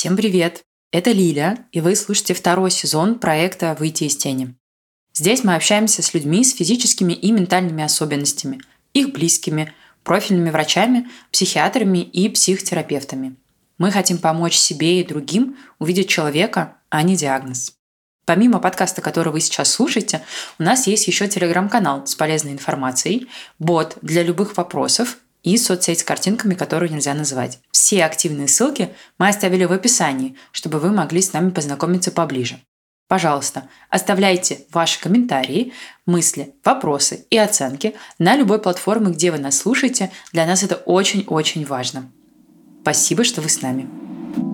Всем привет! Это Лиля, и вы слушаете второй сезон проекта «Выйти из тени». Здесь мы общаемся с людьми с физическими и ментальными особенностями, их близкими, профильными врачами, психиатрами и психотерапевтами. Мы хотим помочь себе и другим увидеть человека, а не диагноз. Помимо подкаста, который вы сейчас слушаете, у нас есть еще телеграм-канал с полезной информацией, бот для любых вопросов и соцсеть с картинками, которые нельзя называть. Все активные ссылки мы оставили в описании, чтобы вы могли с нами познакомиться поближе. Пожалуйста, оставляйте ваши комментарии, мысли, вопросы и оценки на любой платформе, где вы нас слушаете. Для нас это очень-очень важно. Спасибо, что вы с нами.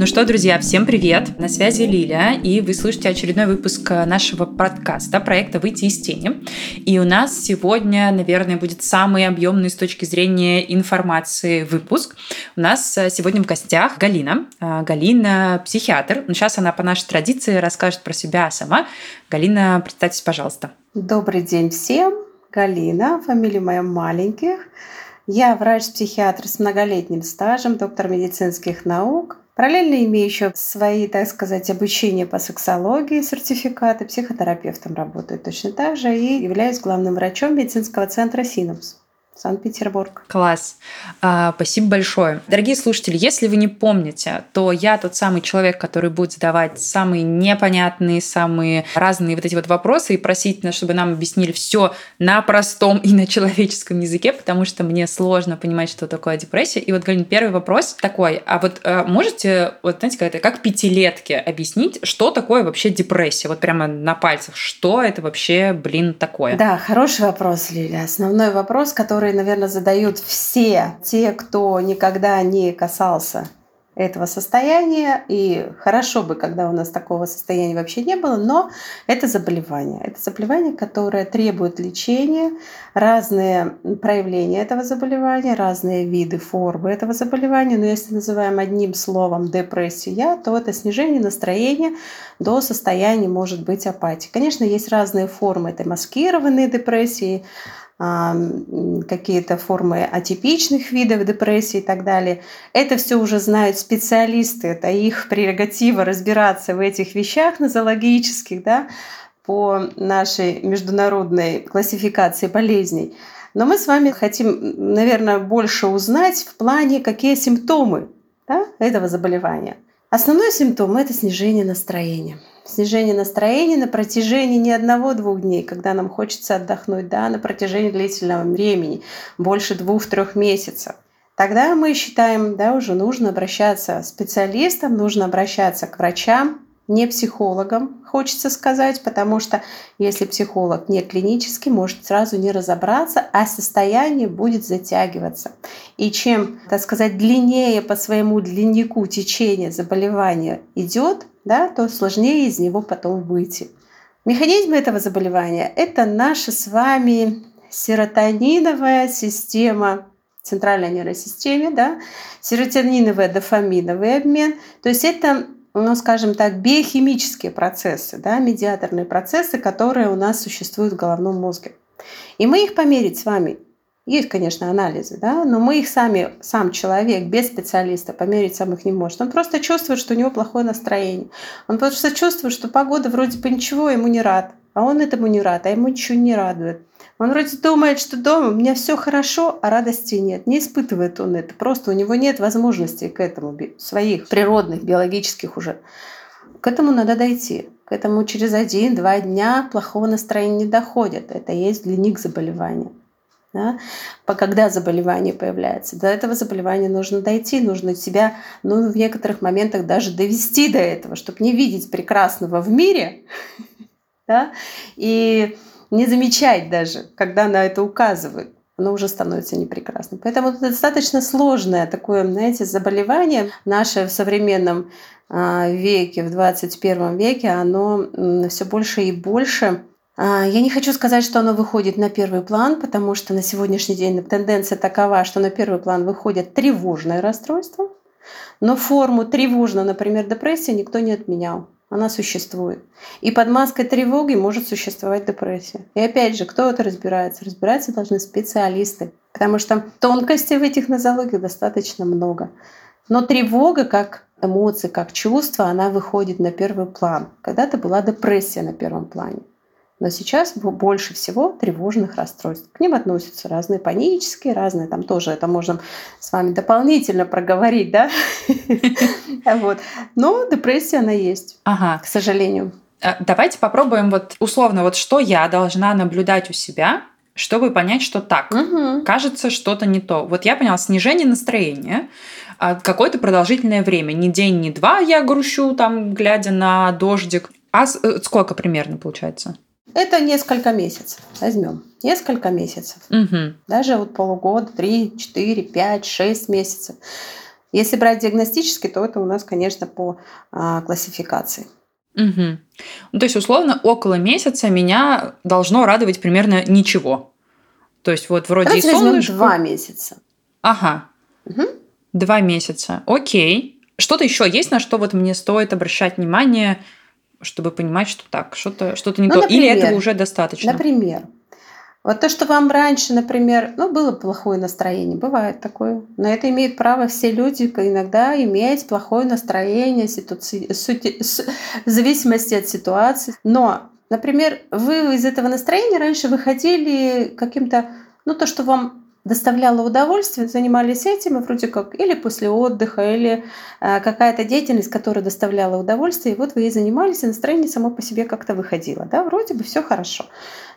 Ну что, друзья, всем привет! На связи Лиля, и вы слушаете очередной выпуск нашего подкаста проекта «Выйти из тени». И у нас сегодня, наверное, будет самый объемный с точки зрения информации выпуск. У нас сегодня в гостях Галина. А, Галина – психиатр. Ну, сейчас она по нашей традиции расскажет про себя сама. Галина, представьтесь, пожалуйста. Добрый день всем. Галина, фамилия моя Маленьких. Я врач-психиатр с многолетним стажем, доктор медицинских наук, Параллельно имею еще свои, так сказать, обучения по сексологии, сертификаты, психотерапевтом работаю точно так же и являюсь главным врачом медицинского центра «Синапс». Санкт-Петербург. Класс. А, спасибо большое. Дорогие слушатели, если вы не помните, то я тот самый человек, который будет задавать самые непонятные, самые разные вот эти вот вопросы и просить чтобы нам объяснили все на простом и на человеческом языке, потому что мне сложно понимать, что такое депрессия. И вот, Галин, первый вопрос такой. А вот а, можете, вот знаете, как это, как пятилетки объяснить, что такое вообще депрессия? Вот прямо на пальцах. Что это вообще, блин, такое? Да, хороший вопрос, Лиля. Основной вопрос, который которые, наверное, задают все те, кто никогда не касался этого состояния. И хорошо бы, когда у нас такого состояния вообще не было, но это заболевание. Это заболевание, которое требует лечения, разные проявления этого заболевания, разные виды, формы этого заболевания. Но если называем одним словом депрессия, то это снижение настроения до состояния, может быть, апатии. Конечно, есть разные формы этой маскированной депрессии, какие-то формы атипичных видов депрессии и так далее. Это все уже знают специалисты, это их прерогатива разбираться в этих вещах нозологических, да, по нашей международной классификации болезней. Но мы с вами хотим, наверное, больше узнать в плане, какие симптомы да, этого заболевания. Основной симптом – это снижение настроения снижение настроения на протяжении не одного-двух дней, когда нам хочется отдохнуть, да, на протяжении длительного времени, больше двух-трех месяцев. Тогда мы считаем, да, уже нужно обращаться к специалистам, нужно обращаться к врачам, не психологам, хочется сказать, потому что если психолог не клинический, может сразу не разобраться, а состояние будет затягиваться. И чем, так сказать, длиннее по своему длиннику течение заболевания идет, да, то сложнее из него потом выйти. Механизм этого заболевания – это наша с вами серотониновая система, центральной нервной системе, да, серотониновый дофаминовый обмен. То есть это ну, скажем так, биохимические процессы, да, медиаторные процессы, которые у нас существуют в головном мозге. И мы их померить с вами есть, конечно, анализы, да, но мы их сами, сам человек без специалиста померить сам их не может. Он просто чувствует, что у него плохое настроение. Он просто чувствует, что погода вроде бы ничего, ему не рад. А он этому не рад, а ему ничего не радует. Он вроде думает, что дома у меня все хорошо, а радости нет. Не испытывает он это. Просто у него нет возможностей к этому, своих природных, биологических уже. К этому надо дойти. К этому через один-два дня плохого настроения не доходит. Это есть длинник заболевания да, когда заболевание появляется. До этого заболевания нужно дойти, нужно себя ну, в некоторых моментах даже довести до этого, чтобы не видеть прекрасного в мире да, и не замечать даже, когда на это указывают оно уже становится непрекрасным. Поэтому это достаточно сложное такое, знаете, заболевание. Наше в современном а, веке, в 21 веке, оно все больше и больше я не хочу сказать, что оно выходит на первый план, потому что на сегодняшний день тенденция такова, что на первый план выходит тревожное расстройство, Но форму тревожно, например, депрессия никто не отменял. Она существует. И под маской тревоги может существовать депрессия. И опять же, кто это разбирается? Разбираться должны специалисты. Потому что тонкостей в этих нозологиях достаточно много. Но тревога как эмоции, как чувство, она выходит на первый план. Когда-то была депрессия на первом плане. Но сейчас больше всего тревожных расстройств. К ним относятся разные панические, разные, там тоже это можно с вами дополнительно проговорить, да? Вот. Но депрессия, она есть, ага. к сожалению. Э, давайте попробуем вот условно, вот что я должна наблюдать у себя, чтобы понять, что так. Угу. Кажется, что-то не то. Вот я поняла, снижение настроения а какое-то продолжительное время. Не день, не два я грущу, там, глядя на дождик. А э, сколько примерно получается? Это несколько месяцев. Возьмем. Несколько месяцев. Угу. Даже вот полугода, три, четыре, пять, шесть месяцев. Если брать диагностически, то это у нас, конечно, по а, классификации. Угу. Ну, то есть, условно, около месяца меня должно радовать примерно ничего. То есть, вот вроде Давайте и солнышко... два месяца. Ага. Угу. Два месяца. Окей. Что-то еще есть, на что вот мне стоит обращать внимание – чтобы понимать, что так, что-то что не ну, то, например, или этого уже достаточно? Например, вот то, что вам раньше, например, ну, было плохое настроение, бывает такое. Но это имеет право все люди иногда иметь плохое настроение в зависимости от ситуации. Но, например, вы из этого настроения раньше выходили каким-то, ну, то, что вам доставляло удовольствие, занимались этим, и вроде как или после отдыха, или э, какая-то деятельность, которая доставляла удовольствие, и вот вы ей занимались, и настроение само по себе как-то выходило. Да, вроде бы все хорошо.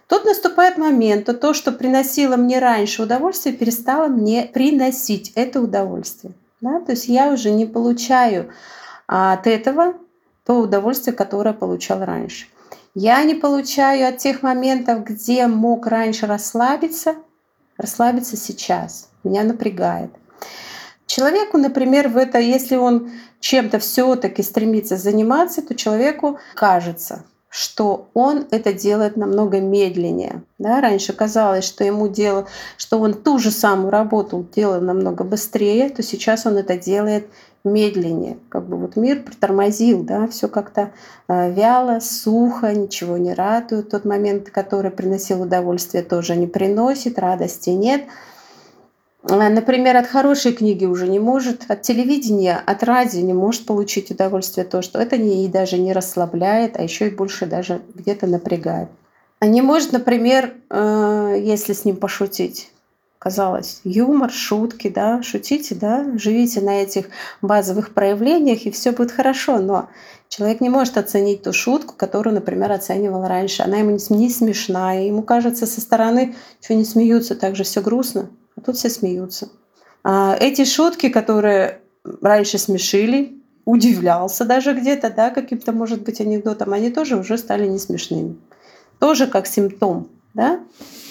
Тут наступает момент, то, то, что приносило мне раньше удовольствие, перестало мне приносить это удовольствие. Да? То есть я уже не получаю от этого то удовольствие, которое получал раньше. Я не получаю от тех моментов, где мог раньше расслабиться, расслабиться сейчас. Меня напрягает. Человеку, например, в это, если он чем-то все-таки стремится заниматься, то человеку кажется, что он это делает намного медленнее. Да? Раньше казалось, что ему делал, что он ту же самую работу делал намного быстрее, то сейчас он это делает медленнее. Как бы вот мир притормозил, да, все как-то э, вяло, сухо, ничего не радует. Тот момент, который приносил удовольствие, тоже не приносит, радости нет. Э, например, от хорошей книги уже не может, от телевидения, от радио не может получить удовольствие то, что это не, и даже не расслабляет, а еще и больше даже где-то напрягает. А не может, например, э, если с ним пошутить, казалось, юмор, шутки, да, шутите, да, живите на этих базовых проявлениях, и все будет хорошо. Но человек не может оценить ту шутку, которую, например, оценивал раньше. Она ему не смешна, и ему кажется со стороны, что не смеются, так же все грустно, а тут все смеются. А эти шутки, которые раньше смешили, удивлялся даже где-то, да, каким-то, может быть, анекдотом, они тоже уже стали не смешными. Тоже как симптом да?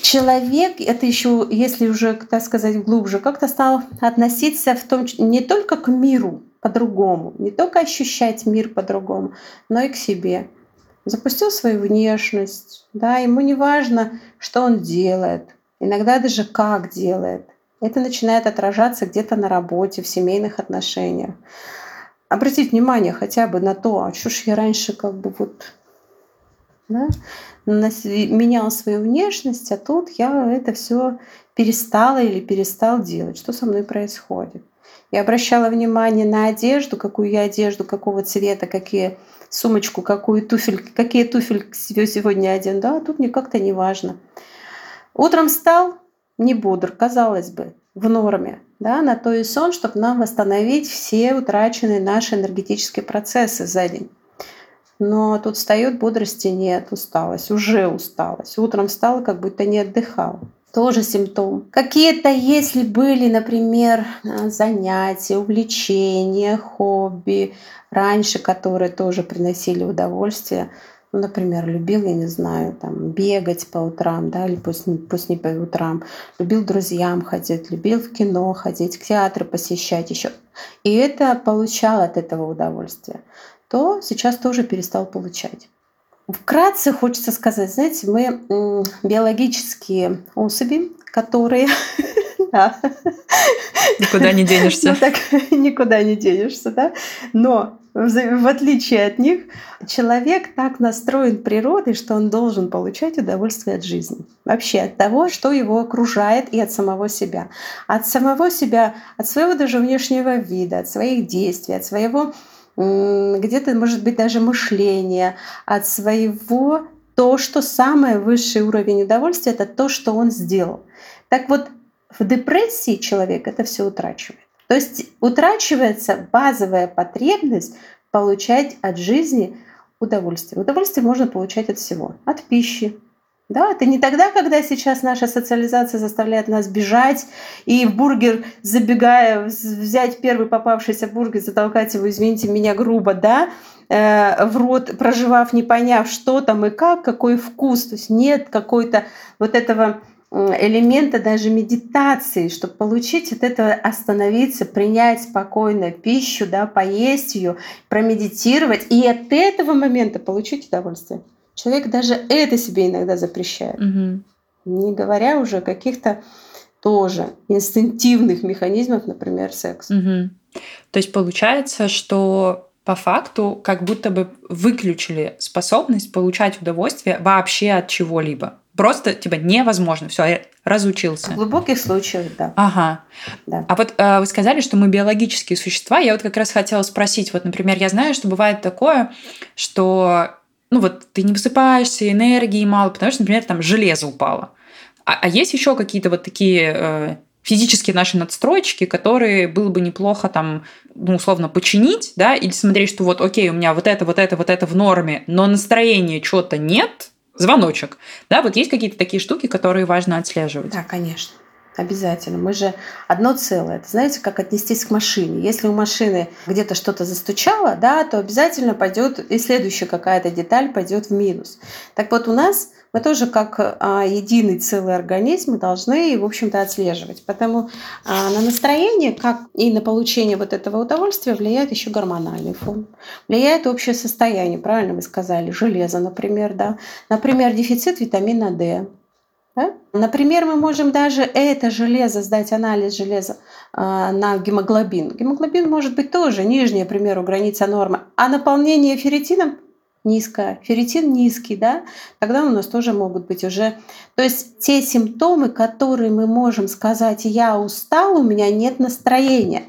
Человек, это еще, если уже, так сказать, глубже, как-то стал относиться в том, не только к миру по-другому, не только ощущать мир по-другому, но и к себе. Запустил свою внешность, да, ему не важно, что он делает, иногда даже как делает. Это начинает отражаться где-то на работе, в семейных отношениях. Обратить внимание хотя бы на то, а что ж я раньше как бы вот да, менял свою внешность, а тут я это все перестала или перестал делать. Что со мной происходит? Я обращала внимание на одежду, какую я одежду, какого цвета, какие сумочку, какую туфель, какие туфель сегодня оден. Да, тут мне как-то не важно. Утром встал, не бодр, казалось бы, в норме, да, на то и сон, чтобы нам восстановить все утраченные наши энергетические процессы за день. Но тут встает, бодрости нет, усталость, уже усталость. Утром встала, как будто не отдыхала. Тоже симптом. Какие-то, если были, например, занятия, увлечения, хобби, раньше, которые тоже приносили удовольствие, ну, например, любил, я не знаю, там, бегать по утрам, да, или пусть не, пусть не по утрам, любил друзьям ходить, любил в кино ходить, к театру посещать еще. И это получал от этого удовольствие то сейчас тоже перестал получать. Вкратце хочется сказать, знаете, мы биологические особи, которые Никуда не денешься. Ну так никуда не денешься, да. Но в отличие от них, человек так настроен природой, что он должен получать удовольствие от жизни. Вообще от того, что его окружает, и от самого себя. От самого себя, от своего даже внешнего вида, от своих действий, от своего где-то, может быть, даже мышления, от своего то, что самый высший уровень удовольствия, это то, что он сделал. Так вот, в депрессии человек это все утрачивает. То есть утрачивается базовая потребность получать от жизни удовольствие. Удовольствие можно получать от всего. От пищи. Да, это не тогда, когда сейчас наша социализация заставляет нас бежать и в бургер, забегая, взять первый попавшийся бургер, затолкать его, извините меня, грубо, да, э, в рот, проживав, не поняв, что там и как, какой вкус. То есть нет какой-то вот этого элемента даже медитации, чтобы получить от этого остановиться, принять спокойно пищу, да, поесть ее, промедитировать и от этого момента получить удовольствие. Человек даже это себе иногда запрещает. Угу. Не говоря уже о каких-то тоже инстинктивных механизмов, например, секс. Угу. То есть получается, что по факту как будто бы выключили способность получать удовольствие вообще от чего-либо. Просто типа невозможно. Все, я разучился. В глубоких случаях, да. Ага. Да. А вот э, вы сказали, что мы биологические существа. Я вот как раз хотела спросить. Вот, например, я знаю, что бывает такое, что ну вот ты не высыпаешься, энергии мало, потому что, например, там железо упало. А, а есть еще какие-то вот такие э, физические наши надстройки, которые было бы неплохо там, ну, условно, починить, да, или смотреть, что вот, окей, у меня вот это, вот это, вот это в норме, но настроения чего-то нет, звоночек. Да, вот есть какие-то такие штуки, которые важно отслеживать. Да, конечно. Обязательно. Мы же одно целое. Это знаете, как отнестись к машине. Если у машины где-то что-то застучало, да, то обязательно пойдет и следующая какая-то деталь пойдет в минус. Так вот, у нас мы тоже как а, единый целый организм мы должны, в общем-то, отслеживать. Потому а, на настроение, как и на получение вот этого удовольствия влияет еще гормональный фон. Влияет общее состояние, правильно вы сказали, железо, например, да. Например, дефицит витамина D. Да? Например, мы можем даже это железо, сдать анализ железа э, на гемоглобин. Гемоглобин может быть тоже нижняя, к примеру, граница нормы, а наполнение ферритином низкое, ферритин низкий, да, тогда у нас тоже могут быть уже... То есть те симптомы, которые мы можем сказать, я устал, у меня нет настроения.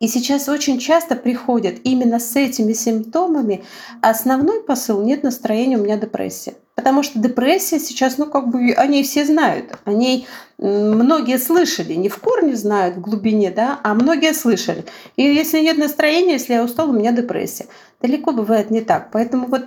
И сейчас очень часто приходят именно с этими симптомами. Основной посыл – нет настроения, у меня депрессия. Потому что депрессия сейчас, ну как бы, они все знают. О ней многие слышали, не в корне знают, в глубине, да, а многие слышали. И если нет настроения, если я устал, у меня депрессия. Далеко бывает не так. Поэтому вот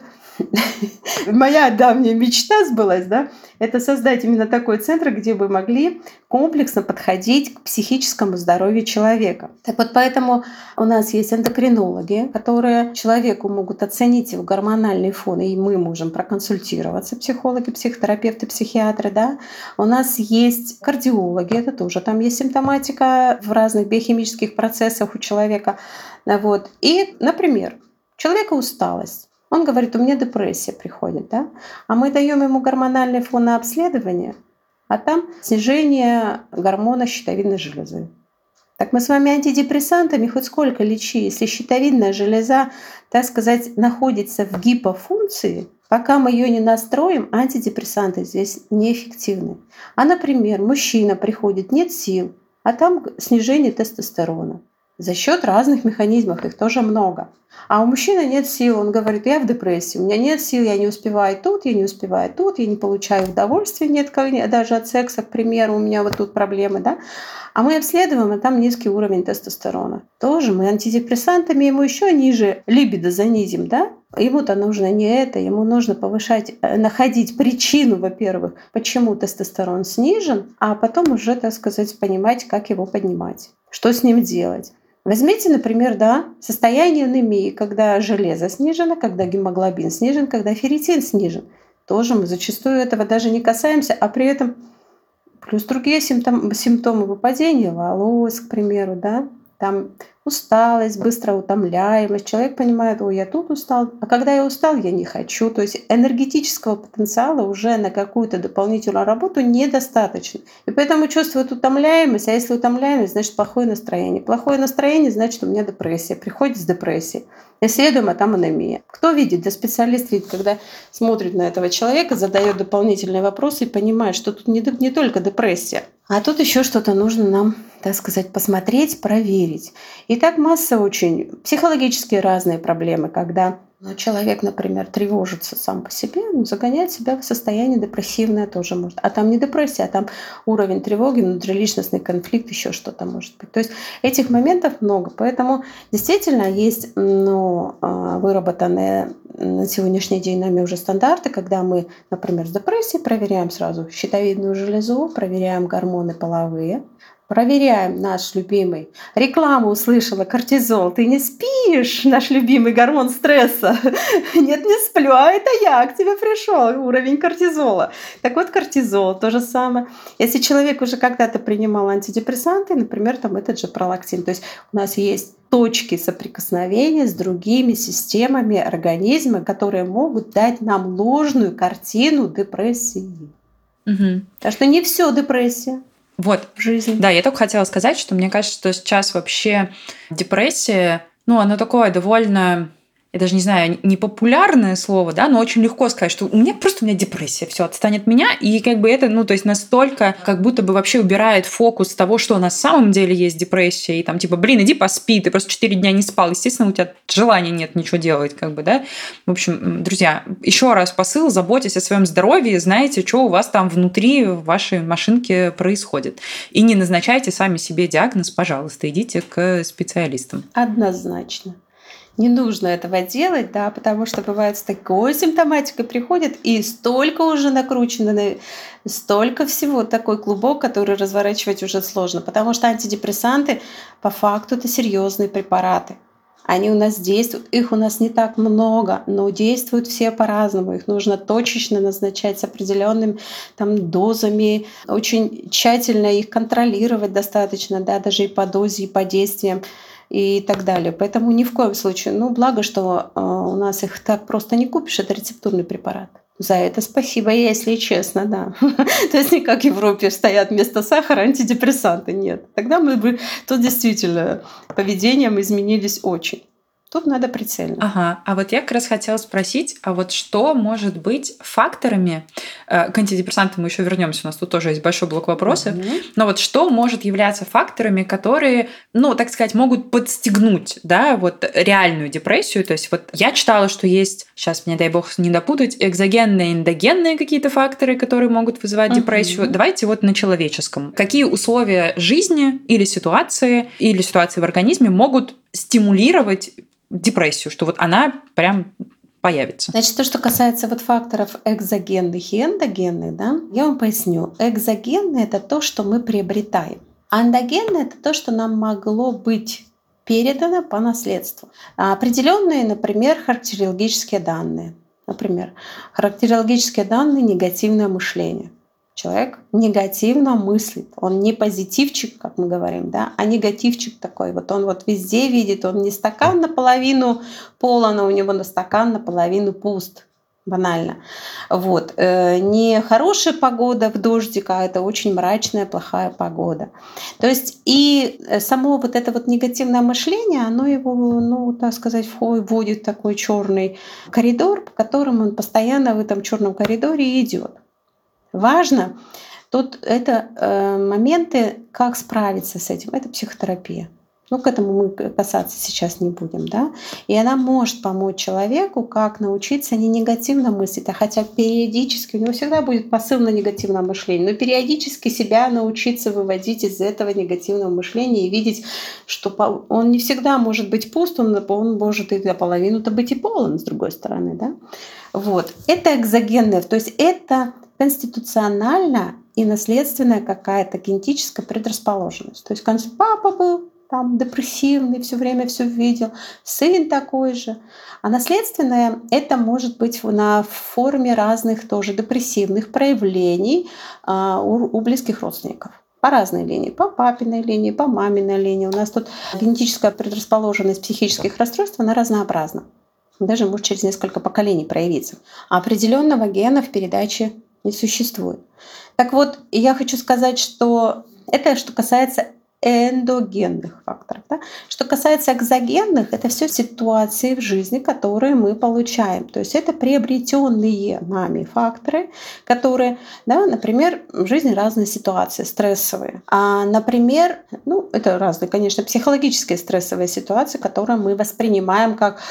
моя давняя мечта сбылась, да, это создать именно такой центр, где бы могли комплексно подходить к психическому здоровью человека. Так вот, поэтому у нас есть эндокринологи, которые человеку могут оценить его гормональный фон, и мы можем проконсультироваться, психологи, психотерапевты, психиатры, да. У нас есть кардиологи, это тоже там есть симптоматика в разных биохимических процессах у человека. Вот. И, например, человека усталость. Он говорит, у меня депрессия приходит, да? А мы даем ему гормональный фон на обследование, а там снижение гормона щитовидной железы. Так мы с вами антидепрессантами хоть сколько лечи, если щитовидная железа, так сказать, находится в гипофункции, пока мы ее не настроим, антидепрессанты здесь неэффективны. А, например, мужчина приходит, нет сил, а там снижение тестостерона за счет разных механизмов, их тоже много. А у мужчины нет сил, он говорит, я в депрессии, у меня нет сил, я не успеваю тут, я не успеваю тут, я не получаю удовольствия, нет даже от секса, к примеру, у меня вот тут проблемы, да. А мы обследуем, а там низкий уровень тестостерона. Тоже мы антидепрессантами ему еще ниже либидо занизим, да? Ему-то нужно не это, ему нужно повышать, э, находить причину, во-первых, почему тестостерон снижен, а потом уже, так сказать, понимать, как его поднимать, что с ним делать. Возьмите, например, да, состояние анемии, когда железо снижено, когда гемоглобин снижен, когда ферритин снижен. Тоже мы зачастую этого даже не касаемся, а при этом плюс другие симптомы, симптомы выпадения волос, к примеру, да, там усталость, быстрая утомляемость. Человек понимает, ой, я тут устал, а когда я устал, я не хочу. То есть энергетического потенциала уже на какую-то дополнительную работу недостаточно. И поэтому чувствует утомляемость, а если утомляемость, значит плохое настроение. Плохое настроение, значит у меня депрессия. Приходит с депрессией. Исследуем, а там анемия. Кто видит? Да специалист видит, когда смотрит на этого человека, задает дополнительные вопросы и понимает, что тут не, не только депрессия, а тут еще что-то нужно нам так сказать, посмотреть, проверить. И так масса очень психологически разные проблемы, когда ну, человек, например, тревожится сам по себе, ну, загоняет себя в состояние депрессивное тоже может. А там не депрессия, а там уровень тревоги, внутриличностный конфликт, еще что-то может быть. То есть этих моментов много. Поэтому действительно есть ну, а, выработанные на сегодняшний день нами уже стандарты, когда мы, например, с депрессией проверяем сразу щитовидную железу, проверяем гормоны половые, Проверяем наш любимый. Рекламу услышала, кортизол. Ты не спишь, наш любимый гормон стресса. Нет, не сплю, а это я, к тебе пришел, уровень кортизола. Так вот, кортизол то же самое. Если человек уже когда-то принимал антидепрессанты, например, там этот же пролактин, то есть у нас есть точки соприкосновения с другими системами организма, которые могут дать нам ложную картину депрессии. Угу. Так что не все депрессия. Вот. В жизни. Да, я только хотела сказать, что мне кажется, что сейчас вообще депрессия, ну, она такое довольно я даже не знаю, не популярное слово, да, но очень легко сказать, что у меня просто у меня депрессия, все отстанет от меня, и как бы это, ну, то есть настолько как будто бы вообще убирает фокус того, что на самом деле есть депрессия, и там типа, блин, иди поспи, ты просто 4 дня не спал, естественно, у тебя желания нет ничего делать, как бы, да. В общем, друзья, еще раз посыл, заботьтесь о своем здоровье, знаете, что у вас там внутри в вашей машинке происходит. И не назначайте сами себе диагноз, пожалуйста, идите к специалистам. Однозначно не нужно этого делать, да, потому что бывает с такой симптоматикой приходят и столько уже накручено, столько всего, такой клубок, который разворачивать уже сложно, потому что антидепрессанты по факту это серьезные препараты. Они у нас действуют, их у нас не так много, но действуют все по-разному. Их нужно точечно назначать с определенными там, дозами, очень тщательно их контролировать достаточно, да, даже и по дозе, и по действиям и так далее. Поэтому ни в коем случае, ну, благо, что э, у нас их так просто не купишь, это рецептурный препарат. За это спасибо, если честно, да. То есть не как в Европе стоят вместо сахара антидепрессанты, нет. Тогда мы бы, тут действительно поведением изменились очень. Тут надо прицельно. Ага. А вот я как раз хотела спросить, а вот что может быть факторами, э, к антидепрессантам мы еще вернемся, у нас тут тоже есть большой блок вопросов, угу. но вот что может являться факторами, которые, ну, так сказать, могут подстегнуть, да, вот реальную депрессию, то есть вот я читала, что есть, сейчас мне дай бог не допутать, экзогенные, эндогенные какие-то факторы, которые могут вызывать угу. депрессию. Давайте вот на человеческом. Какие условия жизни или ситуации, или ситуации в организме могут стимулировать депрессию, что вот она прям появится. Значит, то, что касается вот факторов экзогенных и эндогенных, да, я вам поясню. Экзогенные — это то, что мы приобретаем. Эндогенные — это то, что нам могло быть передано по наследству. А определенные, например, характерологические данные. Например, характерологические данные — негативное мышление — человек негативно мыслит. Он не позитивчик, как мы говорим, да, а негативчик такой. Вот он вот везде видит, он не стакан наполовину полон, а у него на стакан наполовину пуст банально. Вот. Э, не хорошая погода в дождик, а это очень мрачная, плохая погода. То есть и э, само вот это вот негативное мышление, оно его, ну, так сказать, вводит в такой черный коридор, по которому он постоянно в этом черном коридоре идет важно. Тут это э, моменты, как справиться с этим. Это психотерапия. Ну, к этому мы касаться сейчас не будем, да. И она может помочь человеку, как научиться не негативно мыслить, а хотя периодически, у него всегда будет посыл на негативное мышление, но периодически себя научиться выводить из этого негативного мышления и видеть, что он не всегда может быть пуст, он, он может и наполовину-то быть и полон, с другой стороны, да. Вот. Это экзогенное, то есть это конституционально и наследственная какая-то генетическая предрасположенность. То есть папа был там депрессивный, все время все видел, сын такой же. А наследственное это может быть на форме разных тоже депрессивных проявлений а, у, у близких родственников. по разной линии, по папиной линии, по маминой линии. У нас тут генетическая предрасположенность психических расстройств, она разнообразна. Даже может через несколько поколений проявиться. А определенного гена в передаче не существует. Так вот, я хочу сказать, что это что касается эндогенных факторов. Да? Что касается экзогенных, это все ситуации в жизни, которые мы получаем. То есть это приобретенные нами факторы, которые, да, например, в жизни разные ситуации стрессовые. А, например, ну, это разные, конечно, психологические стрессовые ситуации, которые мы воспринимаем как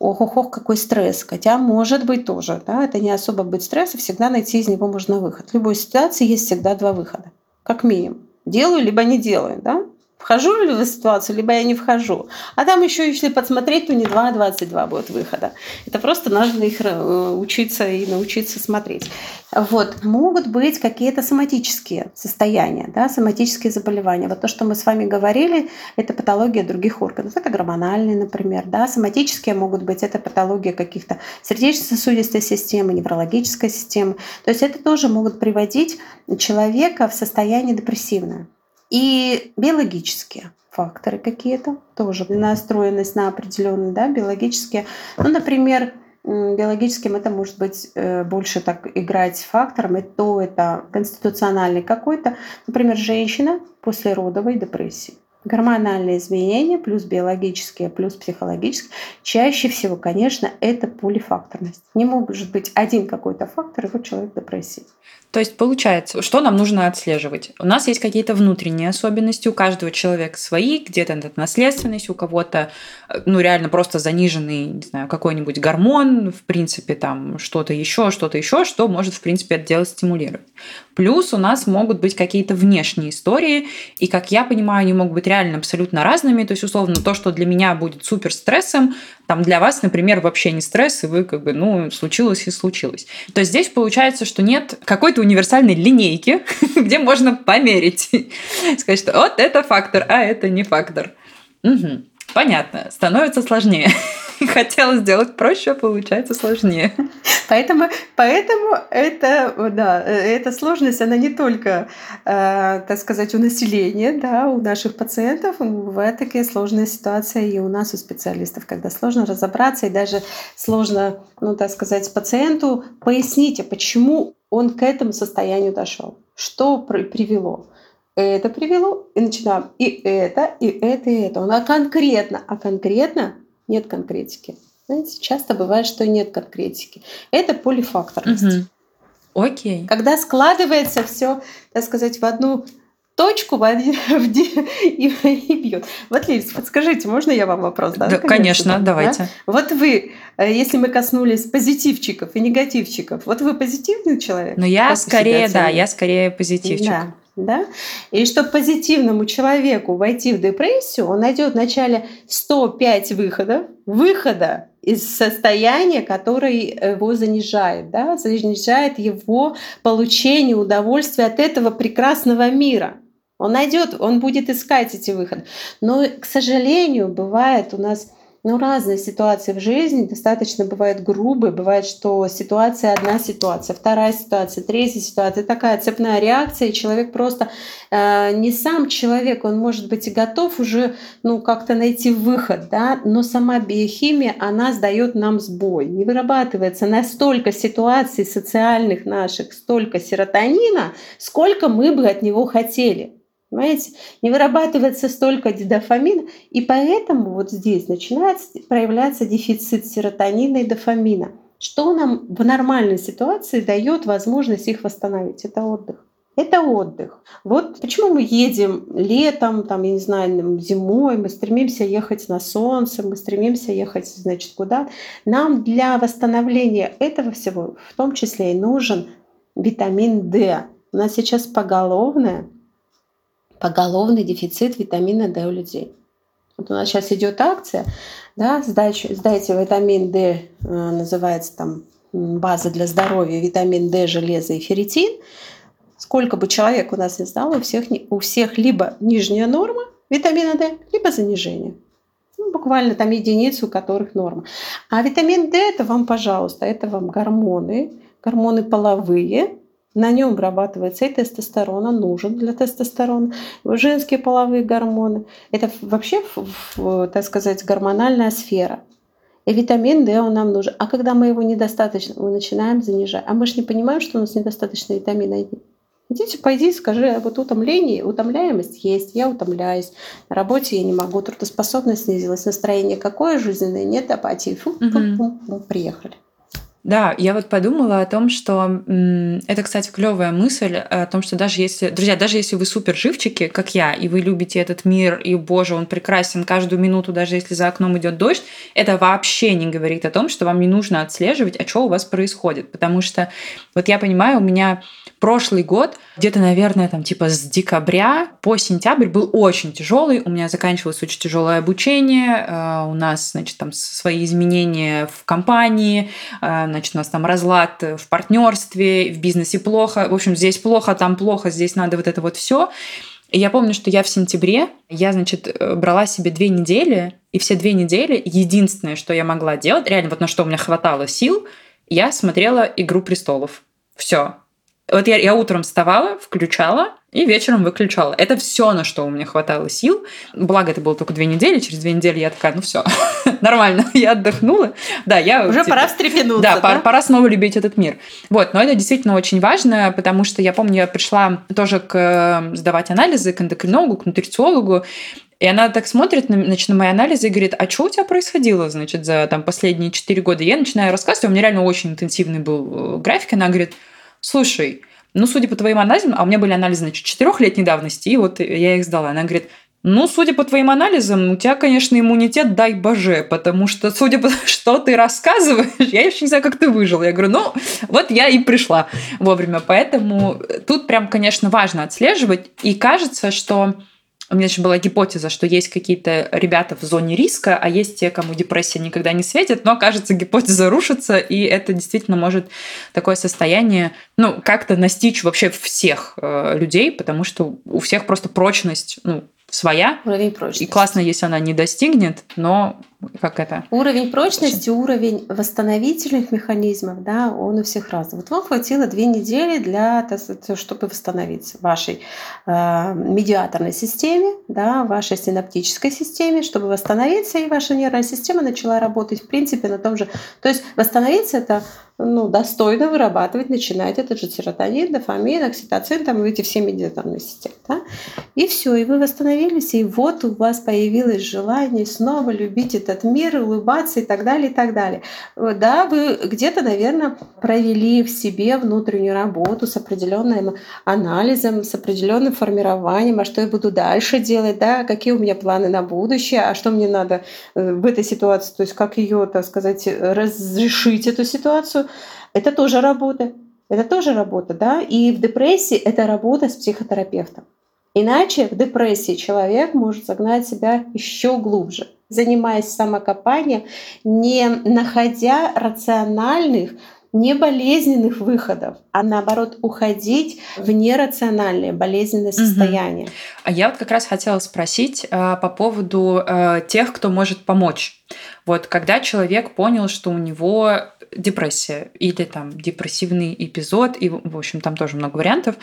ох-ох-ох, какой стресс. Хотя может быть тоже, да, это не особо быть стресс, всегда найти из него можно выход. В любой ситуации есть всегда два выхода, как минимум делаю, либо не делаю, да? Вхожу ли в ситуацию, либо я не вхожу. А там еще, если подсмотреть, то не 2, а 22 будет выхода. Это просто нужно их э, учиться и научиться смотреть. Вот. Могут быть какие-то соматические состояния, да, соматические заболевания. Вот то, что мы с вами говорили, это патология других органов. Это гормональные, например. Да. Соматические могут быть, это патология каких-то сердечно-сосудистой системы, неврологической системы. То есть это тоже могут приводить человека в состояние депрессивное. И биологические факторы какие-то тоже настроенность на определенные, да, биологические. Ну, например, биологическим это может быть э, больше так играть фактором, и то это конституциональный какой-то, например, женщина после родовой депрессии. Гормональные изменения плюс биологические, плюс психологические. Чаще всего, конечно, это полифакторность. Не может быть один какой-то фактор, и вот человек депрессии. То есть получается, что нам нужно отслеживать? У нас есть какие-то внутренние особенности, у каждого человека свои, где-то это наследственность, у кого-то, ну, реально просто заниженный, не знаю, какой-нибудь гормон, в принципе, там что-то еще, что-то еще, что может, в принципе, это дело стимулировать. Плюс у нас могут быть какие-то внешние истории, и, как я понимаю, они могут быть реально абсолютно разными. То есть, условно, то, что для меня будет супер стрессом, там для вас, например, вообще не стресс, и вы как бы, ну, случилось и случилось. То есть здесь получается, что нет какой-то универсальной линейки, где можно померить. Сказать, что вот это фактор, а это не фактор. Угу. Понятно, становится сложнее. Хотела сделать проще, а получается сложнее. Поэтому, поэтому это, да, эта сложность, она не только, э, так сказать, у населения, да, у наших пациентов, бывает такие сложные ситуации и у нас, у специалистов, когда сложно разобраться и даже сложно, ну, так сказать, пациенту пояснить, а почему он к этому состоянию дошел, что привело это привело, и начинаем и это, и это, и это. А конкретно, а конкретно нет конкретики. Знаете, часто бывает, что нет конкретики. Это полифакторность. Угу. Окей. Когда складывается все, так сказать, в одну точку в один, в и, и бьет. Вот, Лилис, подскажите, можно я вам вопрос? Да, да конечно, да? давайте. Вот вы, э, если мы коснулись позитивчиков и негативчиков, вот вы позитивный человек? Ну, я скорее, да, я скорее позитивчик. Да. Да? И чтобы позитивному человеку войти в депрессию, он найдет вначале 105 выходов, выхода из состояния, которое его занижает, да? занижает его получение удовольствия от этого прекрасного мира. Он найдет, он будет искать эти выходы. Но, к сожалению, бывает у нас ну, разные ситуации в жизни, достаточно бывает грубые, бывает, что ситуация одна ситуация, вторая ситуация, третья ситуация, такая цепная реакция, и человек просто э, не сам человек, он может быть и готов уже, ну, как-то найти выход, да, но сама биохимия, она сдает нам сбой, не вырабатывается настолько ситуаций социальных наших, столько серотонина, сколько мы бы от него хотели. Понимаете? Не вырабатывается столько дофамина, и поэтому вот здесь начинает проявляться дефицит серотонина и дофамина. Что нам в нормальной ситуации дает возможность их восстановить? Это отдых. Это отдых. Вот почему мы едем летом, там, я не знаю, зимой, мы стремимся ехать на солнце, мы стремимся ехать, значит, куда. Нам для восстановления этого всего, в том числе и нужен витамин D. У нас сейчас поголовное поголовный дефицит витамина D у людей. Вот у нас сейчас идет акция, да, сдачу, сдайте витамин D, э, называется там база для здоровья, витамин D, железо и ферритин. Сколько бы человек у нас не сдал, у всех, у всех либо нижняя норма витамина D, либо занижение. Ну, буквально там единицы, у которых норма. А витамин D это вам, пожалуйста, это вам гормоны, гормоны половые, На нем вырабатывается и тестостерон, он нужен для тестостерона, женские половые гормоны. Это вообще, так сказать, гормональная сфера. И витамин D он нам нужен. А когда мы его недостаточно, мы начинаем занижать. А мы же не понимаем, что у нас недостаточно витамина D. Идите, пойди, скажи, «А вот утомление, утомляемость есть, я утомляюсь, на работе я не могу, трудоспособность снизилась, настроение какое жизненное, нет апатии, фу, фу, фу, фу, приехали. Да, я вот подумала о том, что это, кстати, клевая мысль о том, что даже если, друзья, даже если вы супер живчики, как я, и вы любите этот мир, и, боже, он прекрасен каждую минуту, даже если за окном идет дождь, это вообще не говорит о том, что вам не нужно отслеживать, а что у вас происходит. Потому что, вот я понимаю, у меня прошлый год, где-то, наверное, там типа с декабря по сентябрь был очень тяжелый. У меня заканчивалось очень тяжелое обучение. Э, у нас, значит, там свои изменения в компании. Э, значит, у нас там разлад в партнерстве, в бизнесе плохо. В общем, здесь плохо, там плохо, здесь надо вот это вот все. И я помню, что я в сентябре, я, значит, э, брала себе две недели, и все две недели единственное, что я могла делать, реально вот на что у меня хватало сил, я смотрела «Игру престолов». Все. Вот я, я утром вставала, включала и вечером выключала. Это все, на что у меня хватало сил. Благо, это было только две недели. Через две недели я такая, ну все, нормально, я отдохнула. Да, я уже типа, пора встрепенуться. Да, да? Пора, пора снова любить этот мир. Вот, но это действительно очень важно, потому что я помню, я пришла тоже к э, сдавать анализы к эндокринологу, к нутрициологу, и она так смотрит на, значит, на мои анализы и говорит, а что у тебя происходило, значит, за там, последние четыре года? Я начинаю рассказывать, у меня реально очень интенсивный был э, график, она говорит, слушай, ну, судя по твоим анализам, а у меня были анализы, значит, четырехлетней давности, и вот я их сдала. Она говорит, ну, судя по твоим анализам, у тебя, конечно, иммунитет, дай боже, потому что, судя по что ты рассказываешь, я еще не знаю, как ты выжил. Я говорю, ну, вот я и пришла вовремя. Поэтому тут прям, конечно, важно отслеживать. И кажется, что у меня еще была гипотеза, что есть какие-то ребята в зоне риска, а есть те, кому депрессия никогда не светит, но, кажется, гипотеза рушится, и это действительно может такое состояние, ну, как-то настичь вообще всех э, людей, потому что у всех просто прочность, ну, своя. Уровень прочности. И классно, если она не достигнет, но как это? Уровень прочности, уровень восстановительных механизмов, да, он у всех разный. Вот вам хватило две недели для того, чтобы восстановиться в вашей э, медиаторной системе, да, вашей синаптической системе, чтобы восстановиться, и ваша нервная система начала работать в принципе на том же. То есть восстановиться это ну, достойно вырабатывать, начинать этот же серотонин, дофамин, окситоцин, там эти все медиаторные системы. Да? И все, и вы восстановились, и вот у вас появилось желание снова любить этот мир, улыбаться и так далее, и так далее. Да, вы где-то, наверное, провели в себе внутреннюю работу с определенным анализом, с определенным формированием, а что я буду дальше делать, да, какие у меня планы на будущее, а что мне надо э, в этой ситуации, то есть как ее, так сказать, разрешить эту ситуацию, это тоже работа. Это тоже работа, да. И в депрессии это работа с психотерапевтом. Иначе в депрессии человек может загнать себя еще глубже, занимаясь самокопанием, не находя рациональных, не болезненных выходов, а наоборот уходить в нерациональное болезненное состояние. Угу. А я вот как раз хотела спросить э, по поводу э, тех, кто может помочь. Вот когда человек понял, что у него депрессия или там депрессивный эпизод, и, в общем, там тоже много вариантов,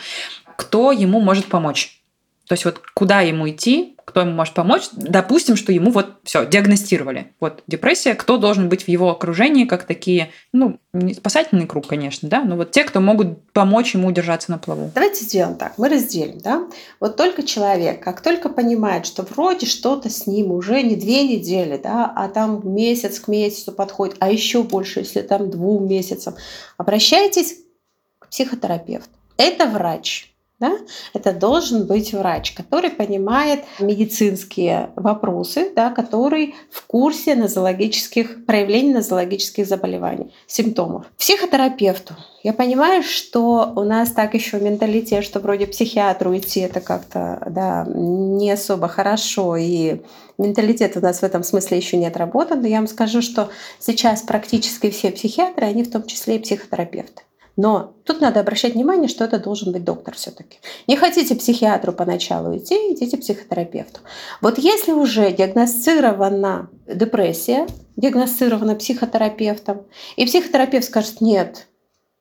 кто ему может помочь? То есть вот куда ему идти, кто ему может помочь. Допустим, что ему вот все диагностировали. Вот депрессия, кто должен быть в его окружении, как такие, ну, не спасательный круг, конечно, да, но вот те, кто могут помочь ему удержаться на плаву. Давайте сделаем так, мы разделим, да. Вот только человек, как только понимает, что вроде что-то с ним уже не две недели, да, а там месяц к месяцу подходит, а еще больше, если там двум месяцам, обращайтесь к психотерапевту. Это врач, да? Это должен быть врач, который понимает медицинские вопросы, да, который в курсе нозологических проявлений нозологических заболеваний, симптомов. Психотерапевту. Я понимаю, что у нас так еще менталитет, что вроде психиатру идти это как-то да, не особо хорошо, и менталитет у нас в этом смысле еще не отработан. Но я вам скажу, что сейчас практически все психиатры, они в том числе и психотерапевты. Но тут надо обращать внимание, что это должен быть доктор все-таки. Не хотите психиатру поначалу идти, идите психотерапевту. Вот если уже диагностирована депрессия, диагностирована психотерапевтом, и психотерапевт скажет, нет,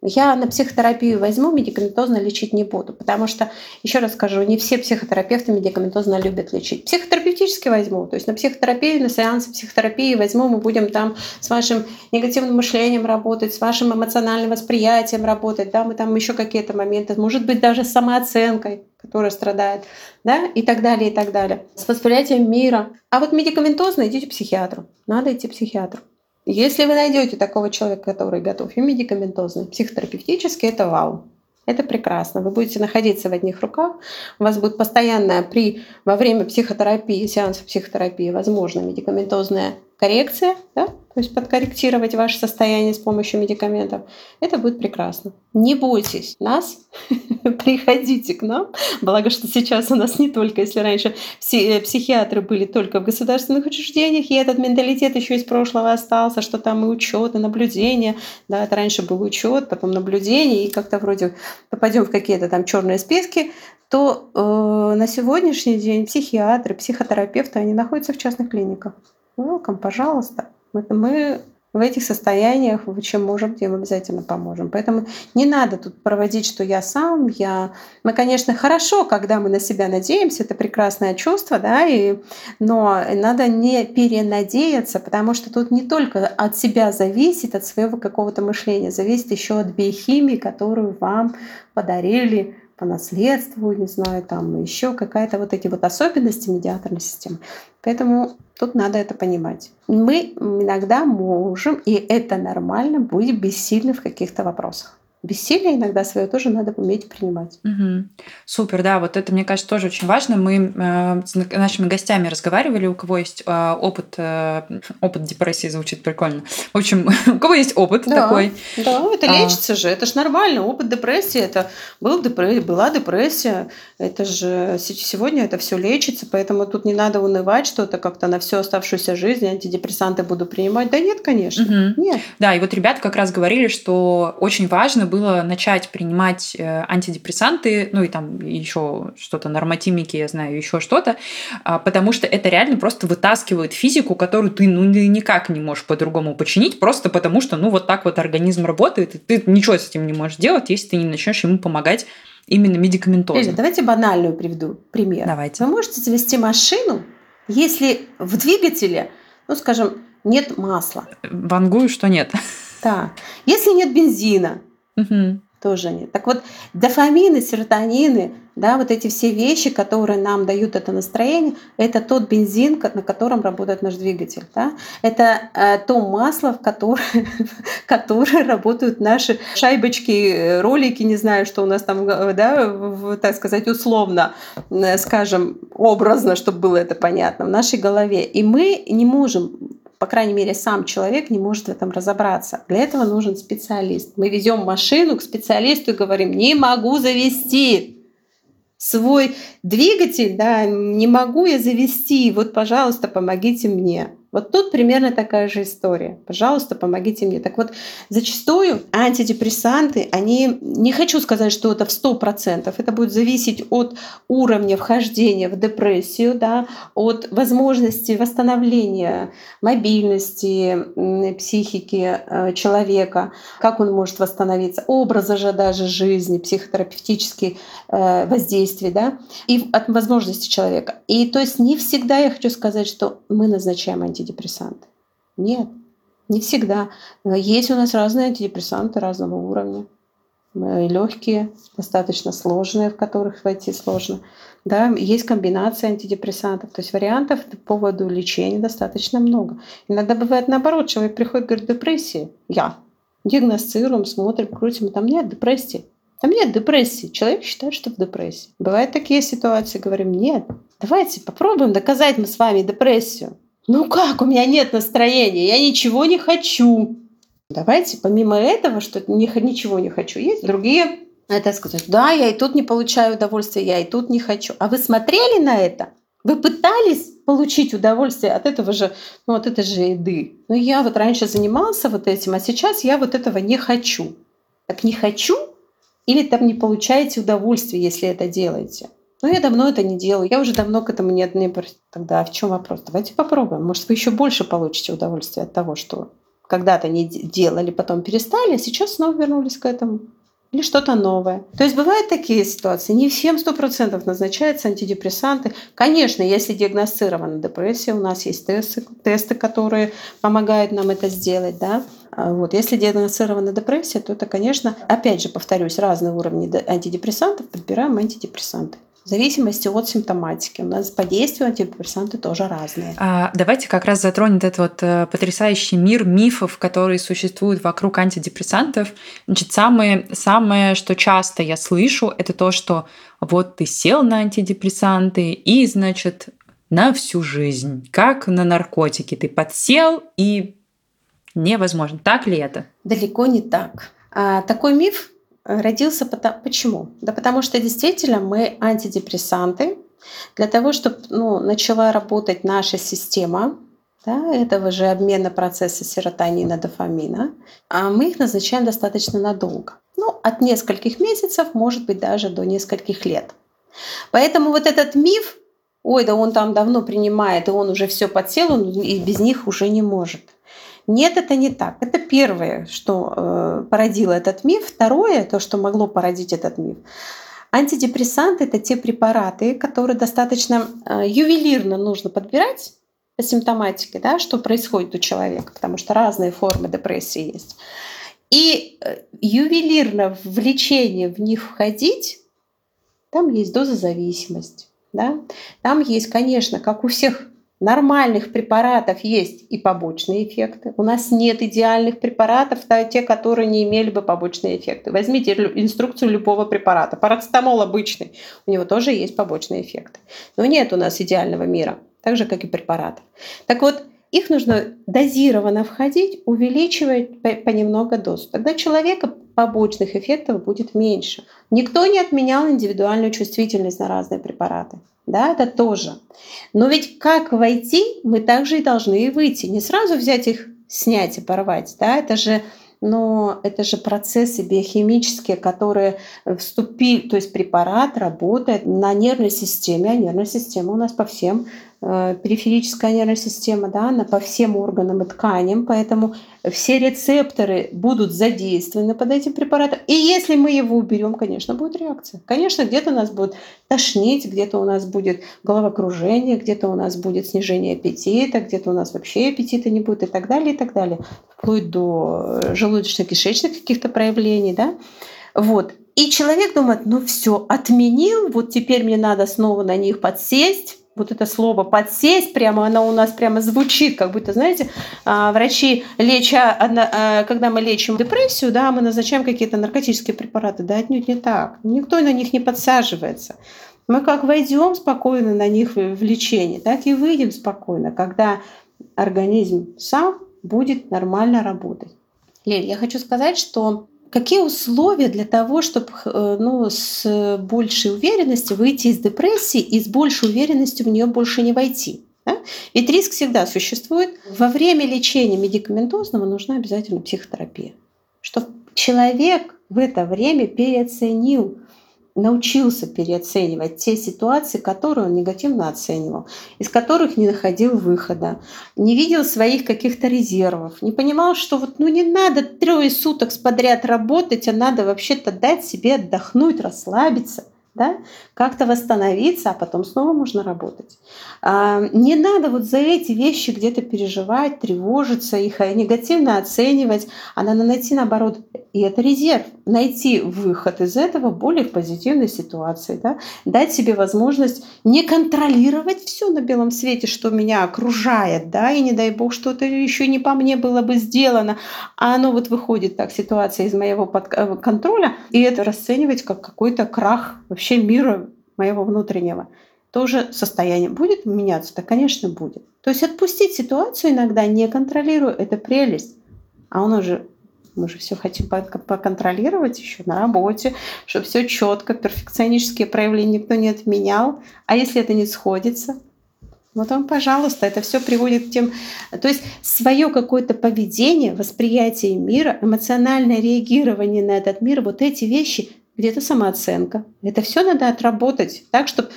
Я на психотерапию возьму, медикаментозно лечить не буду, потому что, еще раз скажу, не все психотерапевты медикаментозно любят лечить. Психотерапевтически возьму, то есть на психотерапию, на сеансы психотерапии возьму, мы будем там с вашим негативным мышлением работать, с вашим эмоциональным восприятием работать, да, мы там еще какие-то моменты, может быть, даже с самооценкой, которая страдает, да, и так далее, и так далее, с восприятием мира. А вот медикаментозно идите к психиатру, надо идти к психиатру. Если вы найдете такого человека, который готов и медикаментозный, и психотерапевтический, это вау. Это прекрасно. Вы будете находиться в одних руках. У вас будет постоянная при, во время психотерапии, сеанса психотерапии, возможно, медикаментозная коррекция, да? То есть подкорректировать ваше состояние с помощью медикаментов, это будет прекрасно. Не бойтесь нас, приходите к нам. Благо, что сейчас у нас не только, если раньше все психиатры были только в государственных учреждениях, и этот менталитет еще из прошлого остался, что там и учет, и наблюдение. Да, это раньше был учет, потом наблюдение, и как-то вроде попадем в какие-то там черные списки, то э, на сегодняшний день психиатры, психотерапевты, они находятся в частных клиниках welcome, пожалуйста. Мы в этих состояниях, чем можем, тем обязательно поможем. Поэтому не надо тут проводить, что я сам, я... Мы, конечно, хорошо, когда мы на себя надеемся, это прекрасное чувство, да, и... но надо не перенадеяться, потому что тут не только от себя зависит, от своего какого-то мышления, зависит еще от биохимии, которую вам подарили по наследству, не знаю, там еще какая-то вот эти вот особенности медиаторной системы. Поэтому тут надо это понимать. Мы иногда можем, и это нормально, быть бессильны в каких-то вопросах бессилие иногда свое тоже надо уметь принимать. Угу. Супер, да, вот это, мне кажется, тоже очень важно. Мы э, с нашими гостями разговаривали, у кого есть э, опыт, э, опыт депрессии, звучит прикольно. В общем, у кого есть опыт да, такой. Да, это а... лечится же, это ж нормально. Опыт депрессии, это был депрессия, была депрессия, это же сегодня это все лечится, поэтому тут не надо унывать, что это как-то на всю оставшуюся жизнь антидепрессанты буду принимать. Да нет, конечно, угу. нет. Да, и вот ребята как раз говорили, что очень важно было начать принимать э, антидепрессанты, ну и там еще что-то, нормотимики, я знаю, еще что-то, а, потому что это реально просто вытаскивает физику, которую ты ну, никак не можешь по-другому починить, просто потому что, ну, вот так вот организм работает, и ты ничего с этим не можешь делать, если ты не начнешь ему помогать именно медикаментозно. Лиза, давайте банальную приведу пример. Давайте. Вы можете завести машину, если в двигателе, ну, скажем, нет масла. Вангую, что нет. Да. Если нет бензина, Угу. Тоже нет. Так вот, дофамины, серотонины, да, вот эти все вещи, которые нам дают это настроение, это тот бензин, на котором работает наш двигатель. Да? Это э, то масло, в которое, которое работают наши шайбочки, э, ролики, не знаю, что у нас там, э, да, в, так сказать, условно, э, скажем, образно, чтобы было это понятно, в нашей голове. И мы не можем по крайней мере, сам человек не может в этом разобраться. Для этого нужен специалист. Мы везем машину к специалисту и говорим, не могу завести свой двигатель, да, не могу я завести, вот, пожалуйста, помогите мне. Вот тут примерно такая же история. Пожалуйста, помогите мне. Так вот, зачастую антидепрессанты, они, не хочу сказать, что это в 100%, это будет зависеть от уровня вхождения в депрессию, да, от возможности восстановления мобильности психики э, человека, как он может восстановиться, образа же даже жизни, психотерапевтические э, воздействия, да, и от возможности человека. И то есть не всегда я хочу сказать, что мы назначаем антидепрессанты антидепрессанты. Нет, не всегда. Есть у нас разные антидепрессанты разного уровня. Легкие, достаточно сложные, в которых войти сложно. Да, есть комбинация антидепрессантов. То есть вариантов по поводу лечения достаточно много. Иногда бывает наоборот. Человек приходит говорит, депрессия. Я. Диагностируем, смотрим, крутим. Там нет депрессии. Там нет депрессии. Человек считает, что в депрессии. Бывают такие ситуации, говорим, нет, давайте попробуем доказать мы с вами депрессию. Ну как, у меня нет настроения, я ничего не хочу. Давайте помимо этого, что ничего не хочу, есть другие это сказать, да, я и тут не получаю удовольствия, я и тут не хочу. А вы смотрели на это? Вы пытались получить удовольствие от этого же, ну, от этой же еды. Но я вот раньше занимался вот этим, а сейчас я вот этого не хочу. Так не хочу или там не получаете удовольствие, если это делаете? Ну, я давно это не делаю. Я уже давно к этому не одни. Тогда в чем вопрос? Давайте попробуем. Может, вы еще больше получите удовольствие от того, что когда-то не делали, потом перестали, а сейчас снова вернулись к этому или что-то новое. То есть бывают такие ситуации. Не всем сто процентов назначаются антидепрессанты. Конечно, если диагностирована депрессия, у нас есть тесты, тесты, которые помогают нам это сделать. Да? А вот. Если диагностирована депрессия, то это, конечно, опять же, повторюсь, разные уровни антидепрессантов, подбираем антидепрессанты в зависимости от симптоматики. У нас по действию антидепрессанты тоже разные. А, давайте как раз затронем этот вот э, потрясающий мир мифов, которые существуют вокруг антидепрессантов. Значит, самое, самое, что часто я слышу, это то, что вот ты сел на антидепрессанты и, значит, на всю жизнь, как на наркотики. Ты подсел и невозможно. Так ли это? Далеко не так. А, такой миф родился потому, почему? Да потому что действительно мы антидепрессанты. Для того, чтобы ну, начала работать наша система, да, этого же обмена процесса серотонина, дофамина, а мы их назначаем достаточно надолго. Ну, от нескольких месяцев, может быть, даже до нескольких лет. Поэтому вот этот миф, ой, да он там давно принимает, и он уже все подсел, он и без них уже не может. Нет, это не так. Это первое, что э, породило этот миф. Второе, то, что могло породить этот миф. Антидепрессанты – это те препараты, которые достаточно э, ювелирно нужно подбирать по симптоматике, да, что происходит у человека, потому что разные формы депрессии есть. И э, ювелирно в лечение в них входить, там есть доза зависимости. Да? Там есть, конечно, как у всех нормальных препаратов есть и побочные эффекты. У нас нет идеальных препаратов, те, которые не имели бы побочные эффекты. Возьмите инструкцию любого препарата. Парацетамол обычный, у него тоже есть побочные эффекты. Но нет у нас идеального мира, так же, как и препаратов. Так вот, их нужно дозированно входить, увеличивать понемногу дозу. Тогда человека побочных эффектов будет меньше. Никто не отменял индивидуальную чувствительность на разные препараты. Да, это тоже. Но ведь как войти, мы также и должны и выйти. Не сразу взять их, снять и порвать. Да? Это же но это же процессы биохимические, которые вступили, то есть препарат работает на нервной системе, а нервная система у нас по всем периферическая нервная система, да, она по всем органам и тканям, поэтому все рецепторы будут задействованы под этим препаратом. И если мы его уберем, конечно, будет реакция. Конечно, где-то у нас будет тошнить, где-то у нас будет головокружение, где-то у нас будет снижение аппетита, где-то у нас вообще аппетита не будет и так далее, и так далее. Вплоть до желудочно-кишечных каких-то проявлений, да. Вот. И человек думает, ну все, отменил, вот теперь мне надо снова на них подсесть, вот это слово подсесть, прямо оно у нас прямо звучит, как будто, знаете, а, врачи, леча, а, когда мы лечим депрессию, да, мы назначаем какие-то наркотические препараты. Да, отнюдь не так. Никто на них не подсаживается. Мы как войдем спокойно на них в лечение, так и выйдем спокойно, когда организм сам будет нормально работать. Лель, я хочу сказать, что Какие условия для того, чтобы э, ну, с большей уверенностью выйти из депрессии и с большей уверенностью в нее больше не войти? Да? Ведь риск всегда существует. Во время лечения медикаментозного нужна обязательно психотерапия. Чтобы человек в это время переоценил научился переоценивать те ситуации, которые он негативно оценивал, из которых не находил выхода, не видел своих каких-то резервов, не понимал, что вот ну не надо трое суток подряд работать, а надо вообще-то дать себе отдохнуть, расслабиться – да, как-то восстановиться, а потом снова можно работать. А, не надо вот за эти вещи где-то переживать, тревожиться, их негативно оценивать, а надо найти наоборот, и это резерв, найти выход из этого более в позитивной ситуации, да, дать себе возможность не контролировать все на белом свете, что меня окружает, да, и не дай бог что-то еще не по мне было бы сделано, а оно вот выходит так, ситуация из моего э, контроля, и это расценивать как какой-то крах вообще вообще мира моего внутреннего, тоже состояние будет меняться? Да, конечно, будет. То есть отпустить ситуацию иногда, не контролируя, это прелесть. А он уже мы же все хотим поконтролировать еще на работе, чтобы все четко, перфекционические проявления никто не отменял. А если это не сходится, вот вам, пожалуйста, это все приводит к тем... То есть свое какое-то поведение, восприятие мира, эмоциональное реагирование на этот мир, вот эти вещи где-то самооценка. Это все надо отработать так, чтобы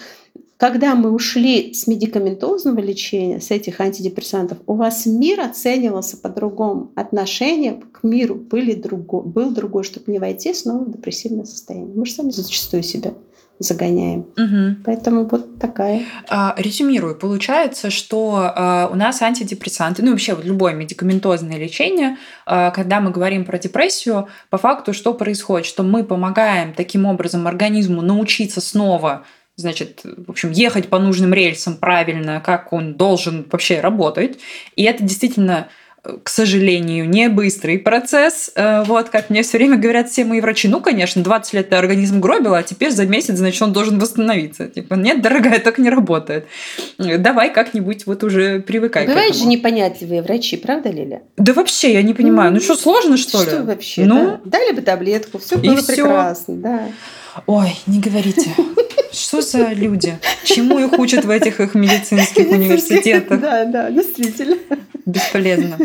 когда мы ушли с медикаментозного лечения, с этих антидепрессантов, у вас мир оценивался по-другому. Отношения к миру были друго, был другой, чтобы не войти снова в депрессивное состояние. Мы же сами зачастую себя загоняем. Угу. Поэтому вот такая. А, резюмирую. Получается, что а, у нас антидепрессанты, ну вообще вот любое медикаментозное лечение, а, когда мы говорим про депрессию, по факту что происходит? Что мы помогаем таким образом организму научиться снова значит, в общем, ехать по нужным рельсам правильно, как он должен вообще работать. И это действительно к сожалению, не быстрый процесс. Э, вот, как мне все время говорят все мои врачи, ну, конечно, 20 лет ты организм гробил, а теперь за месяц, значит, он должен восстановиться. Типа, нет, дорогая, так не работает. Давай как-нибудь вот уже привыкай Бывают же непонятливые врачи, правда, Лиля? Да вообще, я не понимаю. Ну, ну что, сложно, что, ли? Что вообще? Ну, да? дали бы таблетку, все было прекрасно, да. Ой, не говорите. Что за люди? Чему их учат в этих их медицинских университетах? Да, да, действительно. Бесполезно.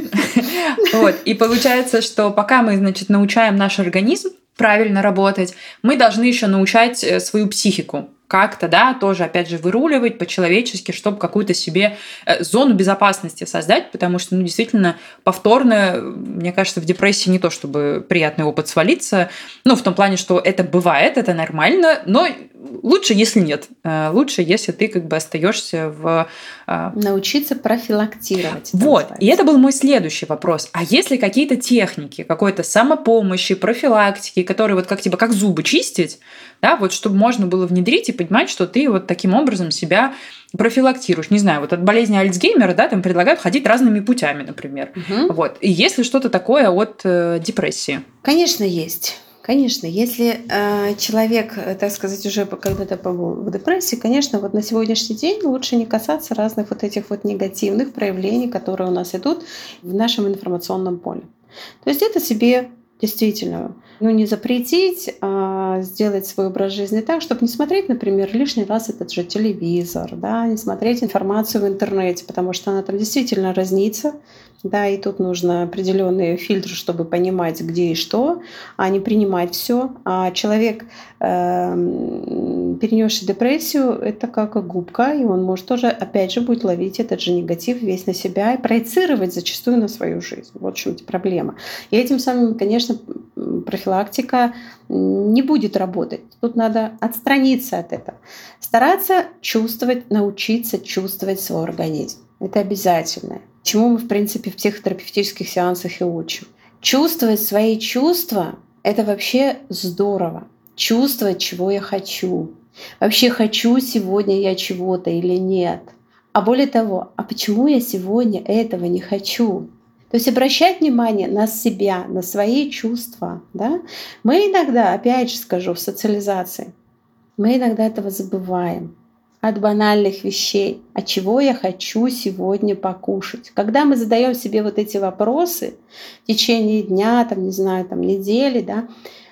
Вот. И получается, что пока мы, значит, научаем наш организм правильно работать, мы должны еще научать э, свою психику как-то, да, тоже, опять же, выруливать по-человечески, чтобы какую-то себе э, зону безопасности создать, потому что, ну, действительно, повторно, мне кажется, в депрессии не то, чтобы приятный опыт свалиться, ну, в том плане, что это бывает, это нормально, но лучше, если нет. Э, лучше, если ты как бы остаешься в... Э, Научиться профилактировать. Вот. Называется. И это был мой следующий вопрос. А если какие-то техники, какой-то самопомощи, профилактики, которые вот как типа как зубы чистить, да, вот чтобы можно было внедрить и понимать, что ты вот таким образом себя профилактируешь. Не знаю, вот от болезни Альцгеймера, да, там предлагают ходить разными путями, например. Угу. Вот. И есть ли что-то такое от э, депрессии? Конечно, есть. Конечно, если э, человек, так сказать, уже когда-то побыл в депрессии, конечно, вот на сегодняшний день лучше не касаться разных вот этих вот негативных проявлений, которые у нас идут в нашем информационном поле. То есть это себе действительно ну, не запретить, а сделать свой образ жизни так, чтобы не смотреть, например, лишний раз этот же телевизор, да, не смотреть информацию в интернете, потому что она там действительно разнится, да, и тут нужно определенные фильтры, чтобы понимать, где и что, а не принимать все. А человек, э, перенесший депрессию, это как губка, и он может тоже, опять же, будет ловить этот же негатив весь на себя и проецировать зачастую на свою жизнь. Вот в чем проблема. И этим самым, конечно, профилактика не будет работать. Тут надо отстраниться от этого. Стараться чувствовать, научиться чувствовать свой организм. Это обязательно чему мы, в принципе, в психотерапевтических сеансах и учим. Чувствовать свои чувства — это вообще здорово. Чувствовать, чего я хочу. Вообще хочу сегодня я чего-то или нет. А более того, а почему я сегодня этого не хочу? То есть обращать внимание на себя, на свои чувства. Да? Мы иногда, опять же скажу, в социализации, мы иногда этого забываем от банальных вещей. А чего я хочу сегодня покушать? Когда мы задаем себе вот эти вопросы в течение дня, там, не знаю, там, недели, да,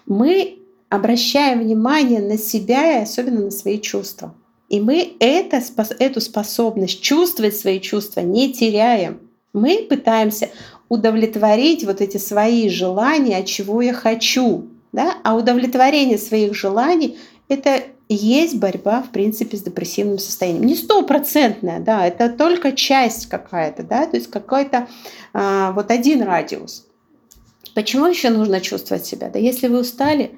мы обращаем внимание на себя и особенно на свои чувства. И мы это, эту способность чувствовать свои чувства не теряем. Мы пытаемся удовлетворить вот эти свои желания, чего я хочу. Да? А удовлетворение своих желаний — это есть борьба, в принципе, с депрессивным состоянием. Не стопроцентная, да, это только часть какая-то, да, то есть какой-то а, вот один радиус. Почему еще нужно чувствовать себя? Да если вы устали,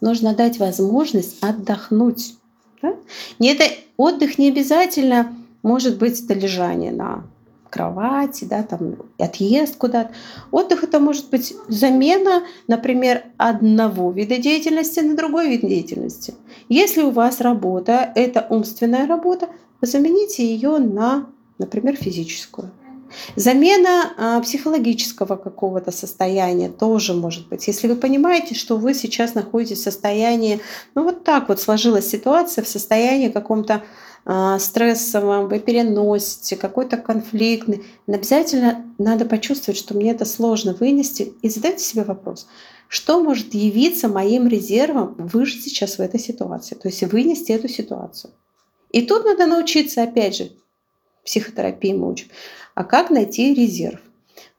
нужно дать возможность отдохнуть. Да? Не это, отдых не обязательно может быть это лежание на кровати, да, там отъезд куда-то. Отдых это может быть замена, например, одного вида деятельности на другой вид деятельности. Если у вас работа, это умственная работа, замените ее на, например, физическую. Замена а, психологического какого-то состояния тоже может быть. Если вы понимаете, что вы сейчас находитесь в состоянии, ну вот так вот сложилась ситуация, в состоянии каком-то стрессовом, вы переносите, какой-то конфликтный, обязательно надо почувствовать, что мне это сложно вынести, и задайте себе вопрос, что может явиться моим резервом выжить сейчас в этой ситуации, то есть вынести эту ситуацию. И тут надо научиться, опять же, психотерапии мы учим, а как найти резерв.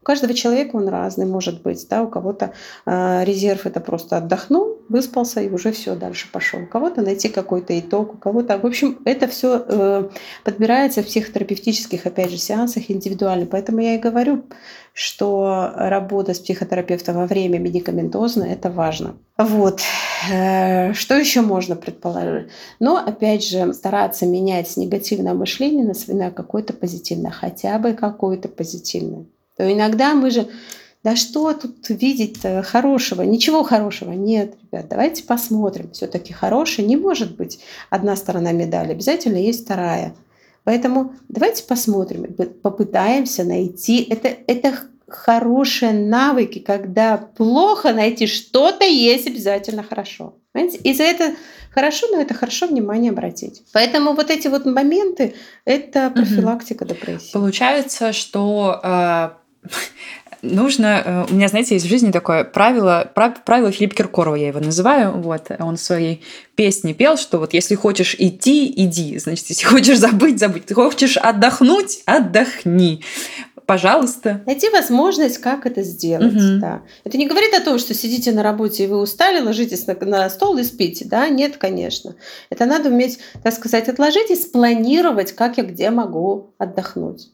У каждого человека он разный может быть. Да? У кого-то э, резерв это просто отдохнул, выспался и уже все дальше пошел. У кого-то найти какой-то итог, у кого-то. В общем, это все э, подбирается в психотерапевтических, опять же, сеансах индивидуально. Поэтому я и говорю, что работа с психотерапевтом во время медикаментозно это важно. Вот. Э, что еще можно предположить? Но, опять же, стараться менять негативное мышление на, на какое-то позитивное, хотя бы какое-то позитивное то иногда мы же, да что тут видеть хорошего? Ничего хорошего нет, ребят. Давайте посмотрим. Все-таки хорошее не может быть одна сторона медали. Обязательно есть вторая. Поэтому давайте посмотрим, попытаемся найти. Это, это хорошие навыки, когда плохо найти что-то есть обязательно хорошо. Понимаете? И за это хорошо, но это хорошо внимание обратить. Поэтому вот эти вот моменты – это профилактика угу. депрессии. Получается, что э, нужно... Э, у меня, знаете, есть в жизни такое правило, правило Филиппа Киркорова, я его называю. Вот, он в своей песне пел, что вот если хочешь идти, иди. Значит, если хочешь забыть, забудь. Ты хочешь отдохнуть, отдохни пожалуйста. Найти возможность, как это сделать. Угу. Да. Это не говорит о том, что сидите на работе и вы устали, ложитесь на, на стол и спите. Да? Нет, конечно. Это надо уметь, так сказать, отложить и спланировать, как я где могу отдохнуть.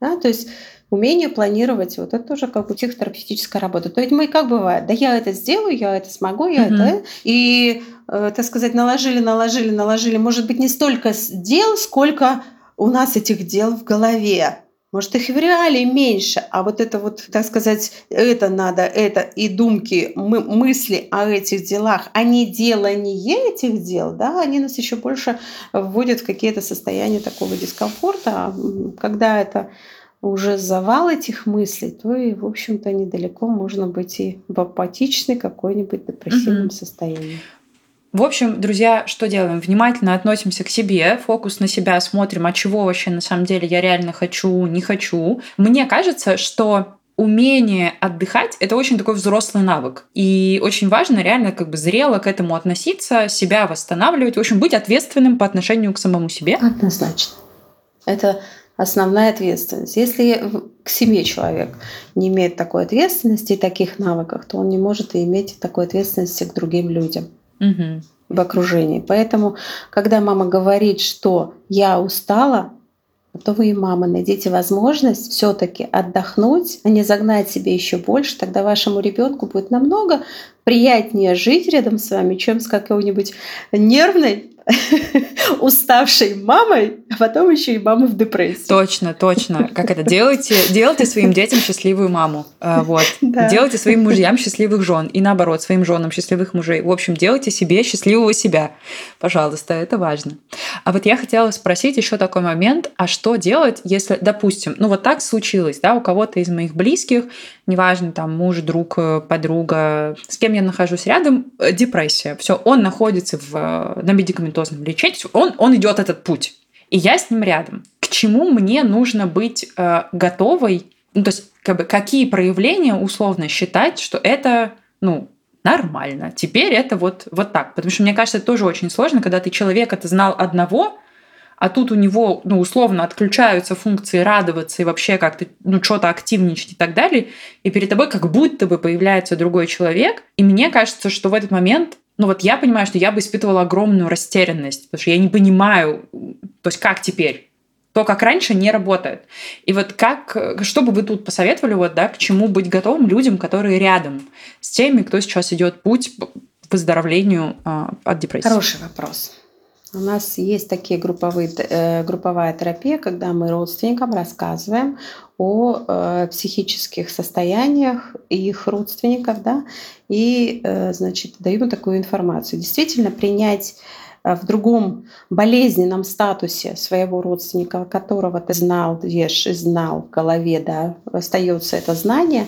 Да? То есть умение планировать, вот это тоже как у психотерапевтическая работа. То есть мы как бывает, да я это сделаю, я это смогу, я mm-hmm. это... И, э, так сказать, наложили, наложили, наложили, может быть, не столько дел, сколько у нас этих дел в голове. Может, их в реале меньше, а вот это вот, так сказать, это надо, это и думки, мы, мысли о этих делах, а не делание этих дел, да, они нас еще больше вводят в какие-то состояния такого дискомфорта, когда это уже завал этих мыслей, то и, в общем-то, недалеко можно быть и в апатичной какой-нибудь депрессивном угу. состоянии. В общем, друзья, что делаем? Внимательно относимся к себе, фокус на себя смотрим, а чего вообще на самом деле я реально хочу, не хочу. Мне кажется, что умение отдыхать — это очень такой взрослый навык. И очень важно реально как бы зрело к этому относиться, себя восстанавливать, в общем, быть ответственным по отношению к самому себе. Однозначно. Это основная ответственность. Если к себе человек не имеет такой ответственности и таких навыков, то он не может и иметь такой ответственности к другим людям угу. в окружении. Поэтому, когда мама говорит, что я устала, то вы и мама найдите возможность все-таки отдохнуть, а не загнать себе еще больше, тогда вашему ребенку будет намного приятнее жить рядом с вами, чем с какой-нибудь нервной уставшей мамой, а потом еще и мамой в депрессии. Точно, точно. Как это делайте? Делайте своим детям счастливую маму. А, вот. Да. Делайте своим мужьям счастливых жен. И наоборот, своим женам счастливых мужей. В общем, делайте себе счастливого себя. Пожалуйста, это важно. А вот я хотела спросить еще такой момент. А что делать, если, допустим, ну вот так случилось, да, у кого-то из моих близких, неважно, там, муж, друг, э, подруга, с кем я нахожусь рядом, э, депрессия. Все, он находится в, э, на медикаментозном медикаментозном лечении, он, он идет этот путь. И я с ним рядом. К чему мне нужно быть э, готовой? Ну, то есть, как бы, какие проявления условно считать, что это, ну, нормально. Теперь это вот, вот так. Потому что мне кажется, это тоже очень сложно, когда ты человека-то знал одного, а тут у него, ну, условно, отключаются функции радоваться и вообще как-то, ну, что-то активничать и так далее, и перед тобой как будто бы появляется другой человек, и мне кажется, что в этот момент ну вот я понимаю, что я бы испытывала огромную растерянность, потому что я не понимаю, то есть как теперь? То, как раньше, не работает. И вот как, что бы вы тут посоветовали, вот, да, к чему быть готовым людям, которые рядом с теми, кто сейчас идет путь к выздоровлению э, от депрессии? Хороший вопрос. У нас есть такие групповые, э, групповая терапия, когда мы родственникам рассказываем о э, психических состояниях их родственников, да, и, э, значит, даем такую информацию. Действительно, принять в другом болезненном статусе своего родственника, которого ты знал, веш, знал в голове, да, остается это знание,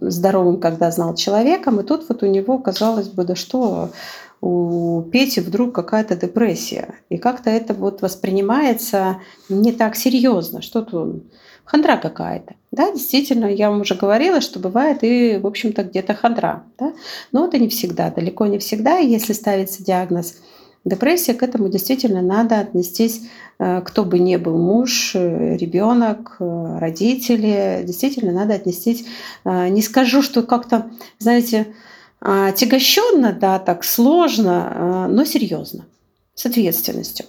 здоровым, когда знал человеком, и тут вот у него, казалось бы, да что, у Пети вдруг какая-то депрессия. И как-то это вот воспринимается не так серьезно. Что-то хандра какая-то. Да, действительно, я вам уже говорила, что бывает и, в общем-то, где-то хандра. Да? Но это не всегда, далеко не всегда. Если ставится диагноз Депрессия к этому действительно надо отнестись, э, кто бы ни был муж, э, ребенок, э, родители, действительно надо отнестись. Не скажу, что как-то, знаете, тягощенно, да, так сложно, но серьезно, с ответственностью.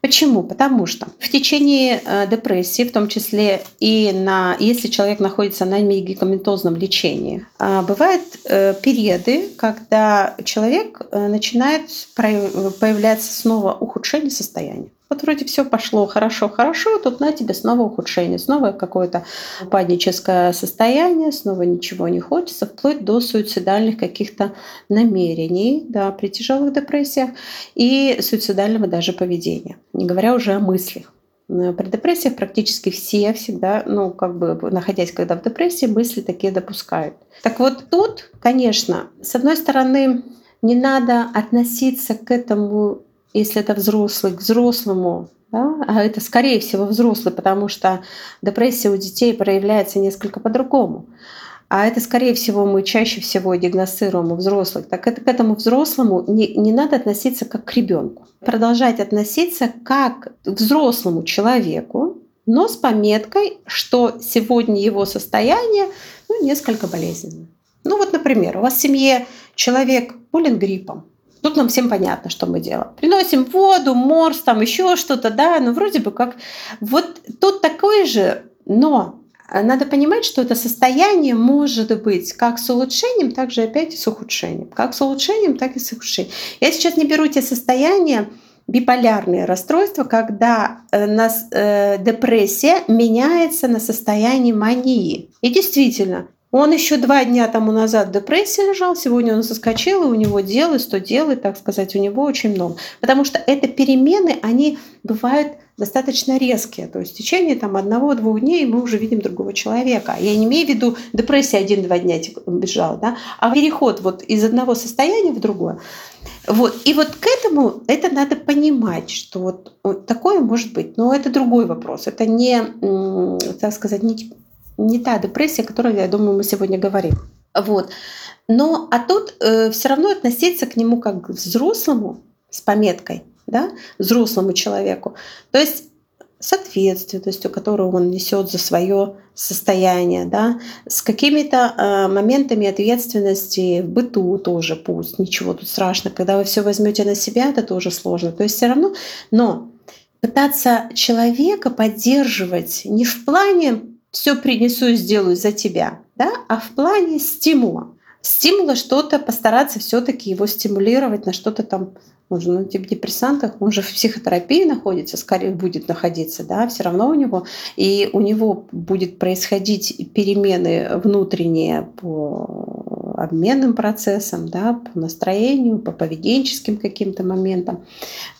Почему? Потому что в течение э, депрессии, в том числе и на, если человек находится на медикаментозном лечении, э, бывают э, периоды, когда человек начинает появляться снова ухудшение состояния. Вот вроде все пошло хорошо, хорошо, тут на тебе снова ухудшение, снова какое-то упадническое состояние, снова ничего не хочется, вплоть до суицидальных каких-то намерений да, при тяжелых депрессиях и суицидального даже поведения, не говоря уже о мыслях. При депрессиях практически все всегда, ну, как бы находясь когда в депрессии, мысли такие допускают. Так вот тут, конечно, с одной стороны, не надо относиться к этому если это взрослый, к взрослому, да, а это скорее всего взрослый, потому что депрессия у детей проявляется несколько по-другому. А это, скорее всего, мы чаще всего диагностируем у взрослых. Так это к этому взрослому не, не надо относиться как к ребенку. Продолжать относиться как к взрослому человеку, но с пометкой, что сегодня его состояние ну, несколько болезненное. Ну вот, например, у вас в семье человек болен гриппом, Тут нам всем понятно, что мы делаем. Приносим воду, морс, там еще что-то, да, ну вроде бы как... Вот тут такое же, но надо понимать, что это состояние может быть как с улучшением, так же опять и с ухудшением. Как с улучшением, так и с ухудшением. Я сейчас не беру те состояния, биполярные расстройства, когда э, нас, э, депрессия меняется на состояние мании. И действительно, он еще два дня тому назад в депрессии лежал, сегодня он соскочил, и у него дел, и сто дел, и, так сказать, у него очень много. Потому что это перемены, они бывают достаточно резкие. То есть в течение там, одного-двух дней мы уже видим другого человека. Я не имею в виду депрессия один-два дня бежал, да, а переход вот из одного состояния в другое. Вот. И вот к этому это надо понимать, что вот, вот такое может быть. Но это другой вопрос. Это не, так сказать, не не та депрессия, о которой, я думаю, мы сегодня говорим. Вот. Но а тут э, все равно относиться к нему как к взрослому с пометкой, да, взрослому человеку. То есть с ответственностью, которую он несет за свое состояние, да, с какими-то э, моментами ответственности в быту тоже пусть, ничего тут страшного. Когда вы все возьмете на себя, это тоже сложно. То есть все равно, но пытаться человека поддерживать не в плане все принесу и сделаю за тебя, да, а в плане стимула. Стимула что-то постараться все-таки его стимулировать на что-то там он же на депрессантах, он же в психотерапии находится, скорее будет находиться, да, все равно у него, и у него будет происходить перемены внутренние по обменным процессам, да, по настроению, по поведенческим каким-то моментам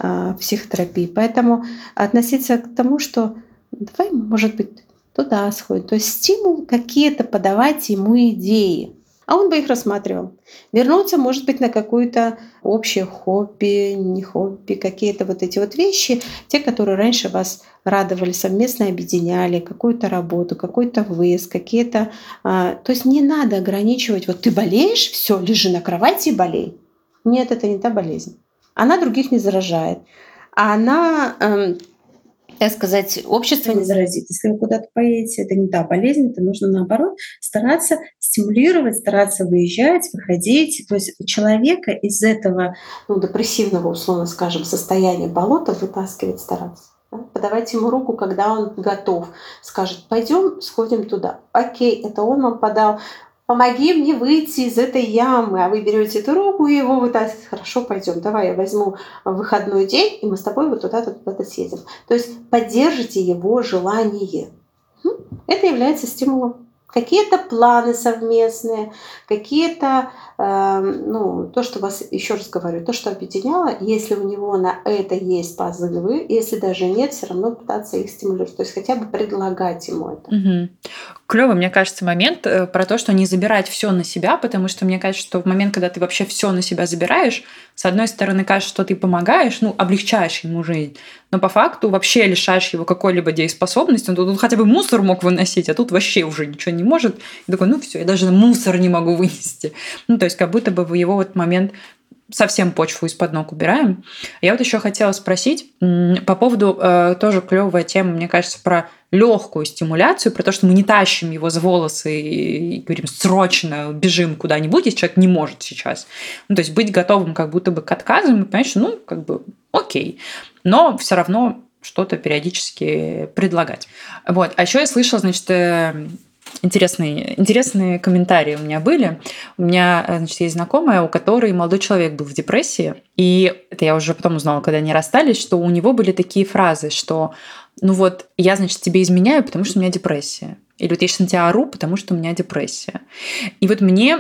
э, психотерапии. Поэтому относиться к тому, что давай, может быть, туда сходит. То есть стимул какие-то подавать ему идеи. А он бы их рассматривал. Вернуться, может быть, на какое-то общее хобби, не хобби, какие-то вот эти вот вещи, те, которые раньше вас радовали, совместно объединяли, какую-то работу, какой-то выезд, какие-то... А, то есть не надо ограничивать, вот ты болеешь, все, лежи на кровати и болей. Нет, это не та болезнь. Она других не заражает. А она эм, так сказать, общество не заразит. Если вы куда-то поедете, это не та болезнь, это нужно наоборот стараться стимулировать, стараться выезжать, выходить. То есть человека из этого ну, депрессивного, условно скажем, состояния болота вытаскивать стараться. Да? Подавать ему руку, когда он готов. Скажет, пойдем, сходим туда. Окей, это он вам подал помоги мне выйти из этой ямы, а вы берете эту руку и его вытаскиваете. Хорошо, пойдем, давай я возьму выходной день, и мы с тобой вот туда-то, туда-то съедем. То есть поддержите его желание. Это является стимулом какие-то планы совместные, какие-то, э, ну, то, что вас, еще раз говорю, то, что объединяло, если у него на это есть позывы, если даже нет, все равно пытаться их стимулировать, то есть хотя бы предлагать ему это. Угу. Клевый, мне кажется, момент э, про то, что не забирать все на себя, потому что мне кажется, что в момент, когда ты вообще все на себя забираешь, с одной стороны, кажется, что ты помогаешь, ну, облегчаешь ему жизнь, но по факту вообще лишаешь его какой-либо дееспособности. Он тут хотя бы мусор мог выносить, а тут вообще уже ничего не может. И такой, ну все, я даже мусор не могу вынести. Ну, то есть как будто бы в его вот момент совсем почву из-под ног убираем. Я вот еще хотела спросить по поводу э, тоже клевая тема, мне кажется, про легкую стимуляцию, про то, что мы не тащим его за волосы и, и говорим срочно бежим куда-нибудь, если человек не может сейчас. Ну, то есть быть готовым как будто бы к отказам и что ну как бы окей, но все равно что-то периодически предлагать. Вот. А еще я слышала, значит, э, интересные, интересные комментарии у меня были. У меня, э, значит, есть знакомая, у которой молодой человек был в депрессии. И это я уже потом узнала, когда они расстались, что у него были такие фразы, что ну вот, я, значит, тебе изменяю, потому что у меня депрессия. Или вот я сейчас на тебя ору, потому что у меня депрессия. И вот мне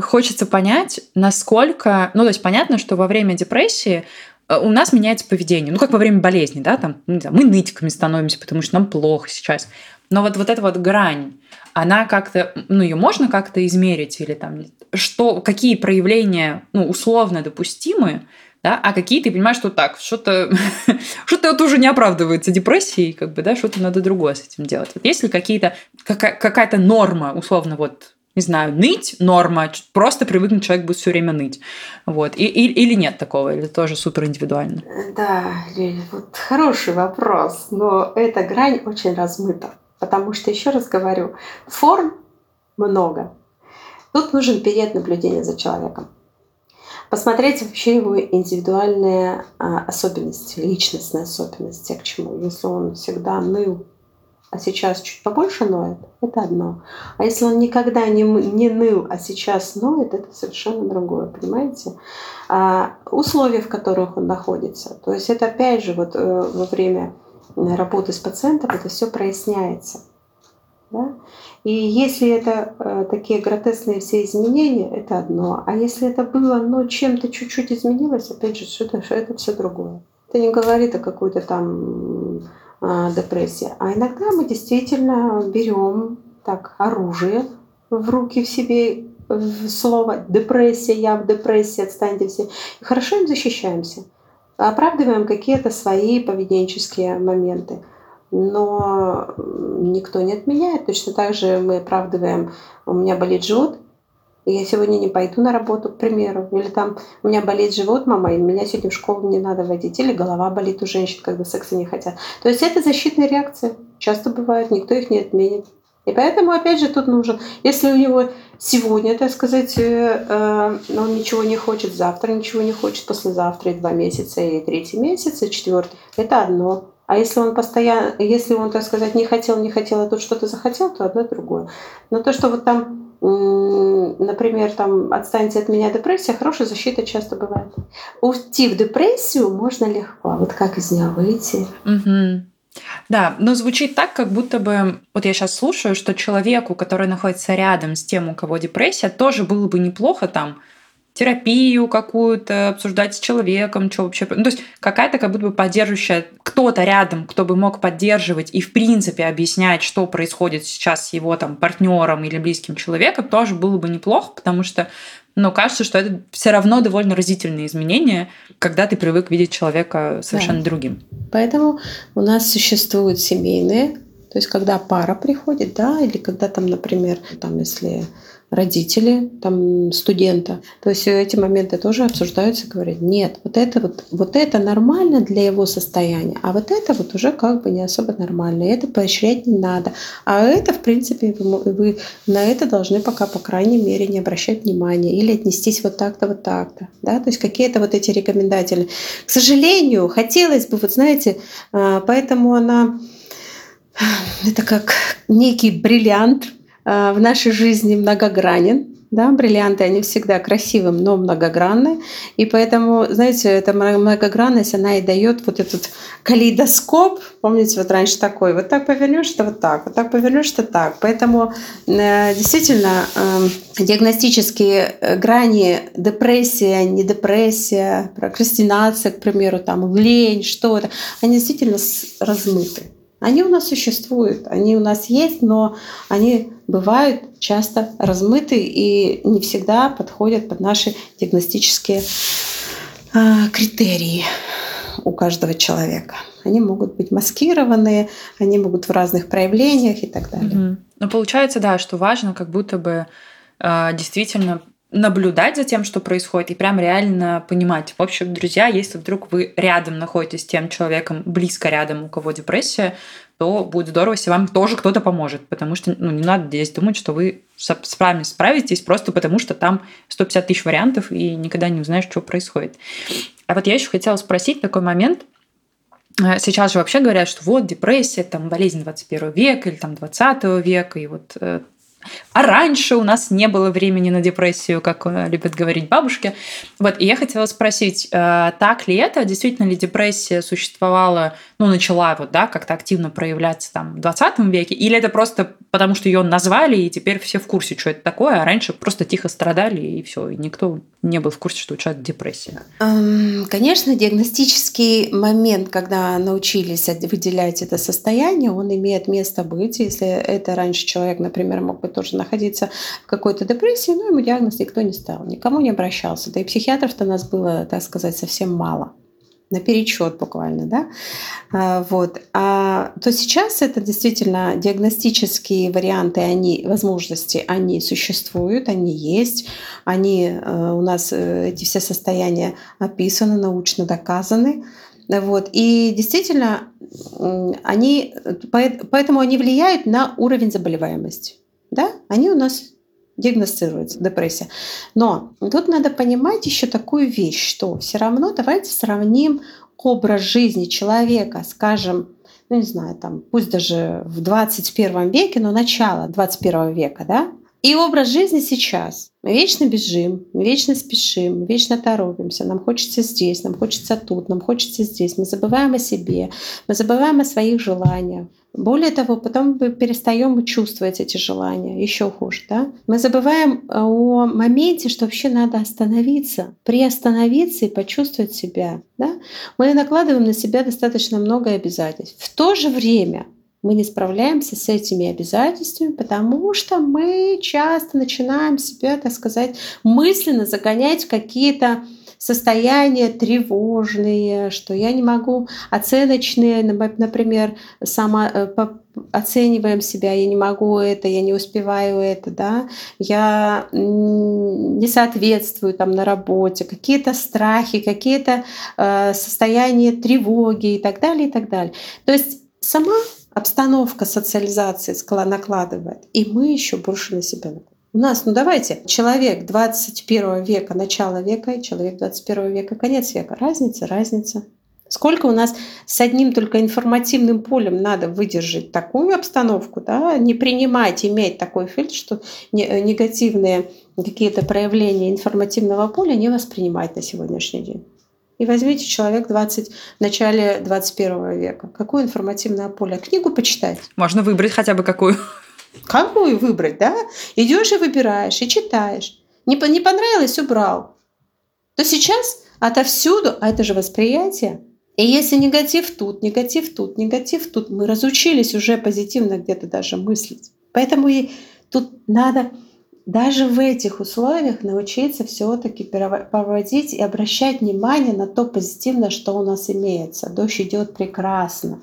хочется понять, насколько... Ну, то есть понятно, что во время депрессии э, у нас меняется поведение. Ну, как во время болезни, да, там, ну, не знаю, мы нытиками становимся, потому что нам плохо сейчас. Но вот, вот эта вот грань, она как-то, ну, ее можно как-то измерить или там, что, какие проявления, ну, условно допустимы, да, а какие ты понимаешь, что так, что-то что-то уже не оправдывается депрессией, как бы, да, что-то надо другое с этим делать. Вот есть ли какие-то, какая- какая-то норма, условно, вот, не знаю, ныть норма, просто привыкнуть человек будет все время ныть. Вот. И, и, или нет такого, или тоже супер индивидуально? Да, вот хороший вопрос, но эта грань очень размыта. Потому что, еще раз говорю, форм много. Тут нужен период наблюдения за человеком. Посмотреть вообще его индивидуальные а, особенности, личностные особенности, к чему. Если он всегда ныл, а сейчас чуть побольше ноет, это одно. А если он никогда не, не ныл, а сейчас ноет, это совершенно другое, понимаете? А, условия, в которых он находится. То есть это опять же вот э, во время работы с пациентом это все проясняется. Да? И если это э, такие гротесные все изменения, это одно. А если это было, но чем-то чуть-чуть изменилось, опять же, что это, это все другое. Это не говорит о какой-то там э, депрессии. А иногда мы действительно берем так оружие в руки в себе, в слово депрессия, я в депрессии, отстаньте все. И хорошо им защищаемся оправдываем какие-то свои поведенческие моменты. Но никто не отменяет. Точно так же мы оправдываем, у меня болит живот, я сегодня не пойду на работу, к примеру. Или там у меня болит живот, мама, и меня сегодня в школу не надо водить. Или голова болит у женщин, когда секса не хотят. То есть это защитные реакции. Часто бывают, никто их не отменит. И поэтому, опять же, тут нужен, если у него сегодня, так сказать, э, э, он ничего не хочет, завтра ничего не хочет, послезавтра и два месяца, и третий месяц, и четвертый, это одно. А если он постоянно, если он, так сказать, не хотел, не хотел, а тут что-то захотел, то одно другое. Но то, что вот там, например, там отстаньте от меня депрессия, хорошая защита часто бывает. Уйти в депрессию можно легко. Вот как из нее выйти? Угу. Да, но звучит так, как будто бы, вот я сейчас слушаю, что человеку, который находится рядом с тем, у кого депрессия, тоже было бы неплохо там терапию какую-то обсуждать с человеком, что вообще... Ну, то есть какая-то как будто бы поддерживающая кто-то рядом, кто бы мог поддерживать и в принципе объяснять, что происходит сейчас с его там партнером или близким человеком, тоже было бы неплохо, потому что но кажется, что это все равно довольно разительные изменения, когда ты привык видеть человека совершенно да. другим. Поэтому у нас существуют семейные, то есть когда пара приходит, да, или когда там, например, там если родители там, студента. То есть эти моменты тоже обсуждаются, говорят, нет, вот это вот, вот это нормально для его состояния, а вот это вот уже как бы не особо нормально, это поощрять не надо. А это, в принципе, вы, вы на это должны пока, по крайней мере, не обращать внимания или отнестись вот так-то, вот так-то. Да? То есть какие-то вот эти рекомендательные. К сожалению, хотелось бы, вот знаете, а, поэтому она это как некий бриллиант, в нашей жизни многогранен. Да, бриллианты, они всегда красивым, но многогранны. И поэтому, знаете, эта многогранность, она и дает вот этот калейдоскоп. Помните, вот раньше такой, вот так повернешь, что вот так, вот так повернешь, что так. Поэтому э, действительно э, диагностические грани депрессия, не депрессия, прокрастинация, к примеру, там лень, что-то, они действительно размыты. Они у нас существуют, они у нас есть, но они бывают часто размыты и не всегда подходят под наши диагностические а, критерии у каждого человека. Они могут быть маскированные, они могут в разных проявлениях и так далее. Угу. Но получается, да, что важно как будто бы э, действительно наблюдать за тем, что происходит, и прям реально понимать. В общем, друзья, если вдруг вы рядом находитесь с тем человеком, близко рядом, у кого депрессия, то будет здорово, если вам тоже кто-то поможет, потому что ну, не надо здесь думать, что вы сами справитесь, просто потому что там 150 тысяч вариантов, и никогда не узнаешь, что происходит. А вот я еще хотела спросить такой момент. Э, сейчас же вообще говорят, что вот депрессия, там болезнь 21 века или там 20 века, и вот э, а раньше у нас не было времени на депрессию, как э, любят говорить бабушки. Вот, и я хотела спросить, э, так ли это? Действительно ли депрессия существовала, ну, начала вот, да, как-то активно проявляться там в 20 веке? Или это просто потому, что ее назвали, и теперь все в курсе, что это такое, а раньше просто тихо страдали, и все, и никто не был в курсе, что у человека депрессия? Конечно, диагностический момент, когда научились выделять это состояние, он имеет место быть. Если это раньше человек, например, мог бы тоже находиться в какой-то депрессии, но ему диагноз никто не ставил, никому не обращался. Да и психиатров-то у нас было, так сказать, совсем мало на перечет буквально, да, а, вот, а, то сейчас это действительно диагностические варианты, они, возможности, они существуют, они есть, они э, у нас, э, эти все состояния описаны, научно доказаны, вот, и действительно, они, поэтому они влияют на уровень заболеваемости, да, они у нас диагностируется депрессия. Но тут надо понимать еще такую вещь, что все равно давайте сравним образ жизни человека, скажем, ну не знаю, там, пусть даже в 21 веке, но начало 21 века, да, и образ жизни сейчас. Мы вечно бежим, мы вечно спешим, мы вечно торопимся. Нам хочется здесь, нам хочется тут, нам хочется здесь. Мы забываем о себе, мы забываем о своих желаниях. Более того, потом мы перестаем чувствовать эти желания, еще хуже. Да? Мы забываем э, о моменте, что вообще надо остановиться, приостановиться и почувствовать себя. Да? Мы накладываем на себя достаточно много обязательств. В то же время мы не справляемся с этими обязательствами, потому что мы часто начинаем себя, так сказать, мысленно загонять в какие-то состояния тревожные, что я не могу оценочные, например, сама э, оцениваем себя, я не могу это, я не успеваю это, да, я не соответствую там на работе, какие-то страхи, какие-то э, состояния тревоги и так далее, и так далее. То есть сама обстановка социализации накладывает, и мы еще больше на себя накладываем. У нас, ну давайте, человек 21 века, начало века, и человек 21 века, конец века. Разница, разница. Сколько у нас с одним только информативным полем надо выдержать такую обстановку, да, не принимать, иметь такой фильтр, что негативные какие-то проявления информативного поля не воспринимать на сегодняшний день. И возьмите человек 20, в начале 21 века. Какое информативное поле? Книгу почитать? Можно выбрать хотя бы какую. Какую выбрать, да? Идешь и выбираешь, и читаешь. Не, не понравилось, убрал. То сейчас отовсюду, а это же восприятие. И если негатив тут, негатив тут, негатив тут, мы разучились уже позитивно где-то даже мыслить. Поэтому и тут надо даже в этих условиях научиться все-таки проводить и обращать внимание на то позитивное, что у нас имеется. Дождь идет прекрасно.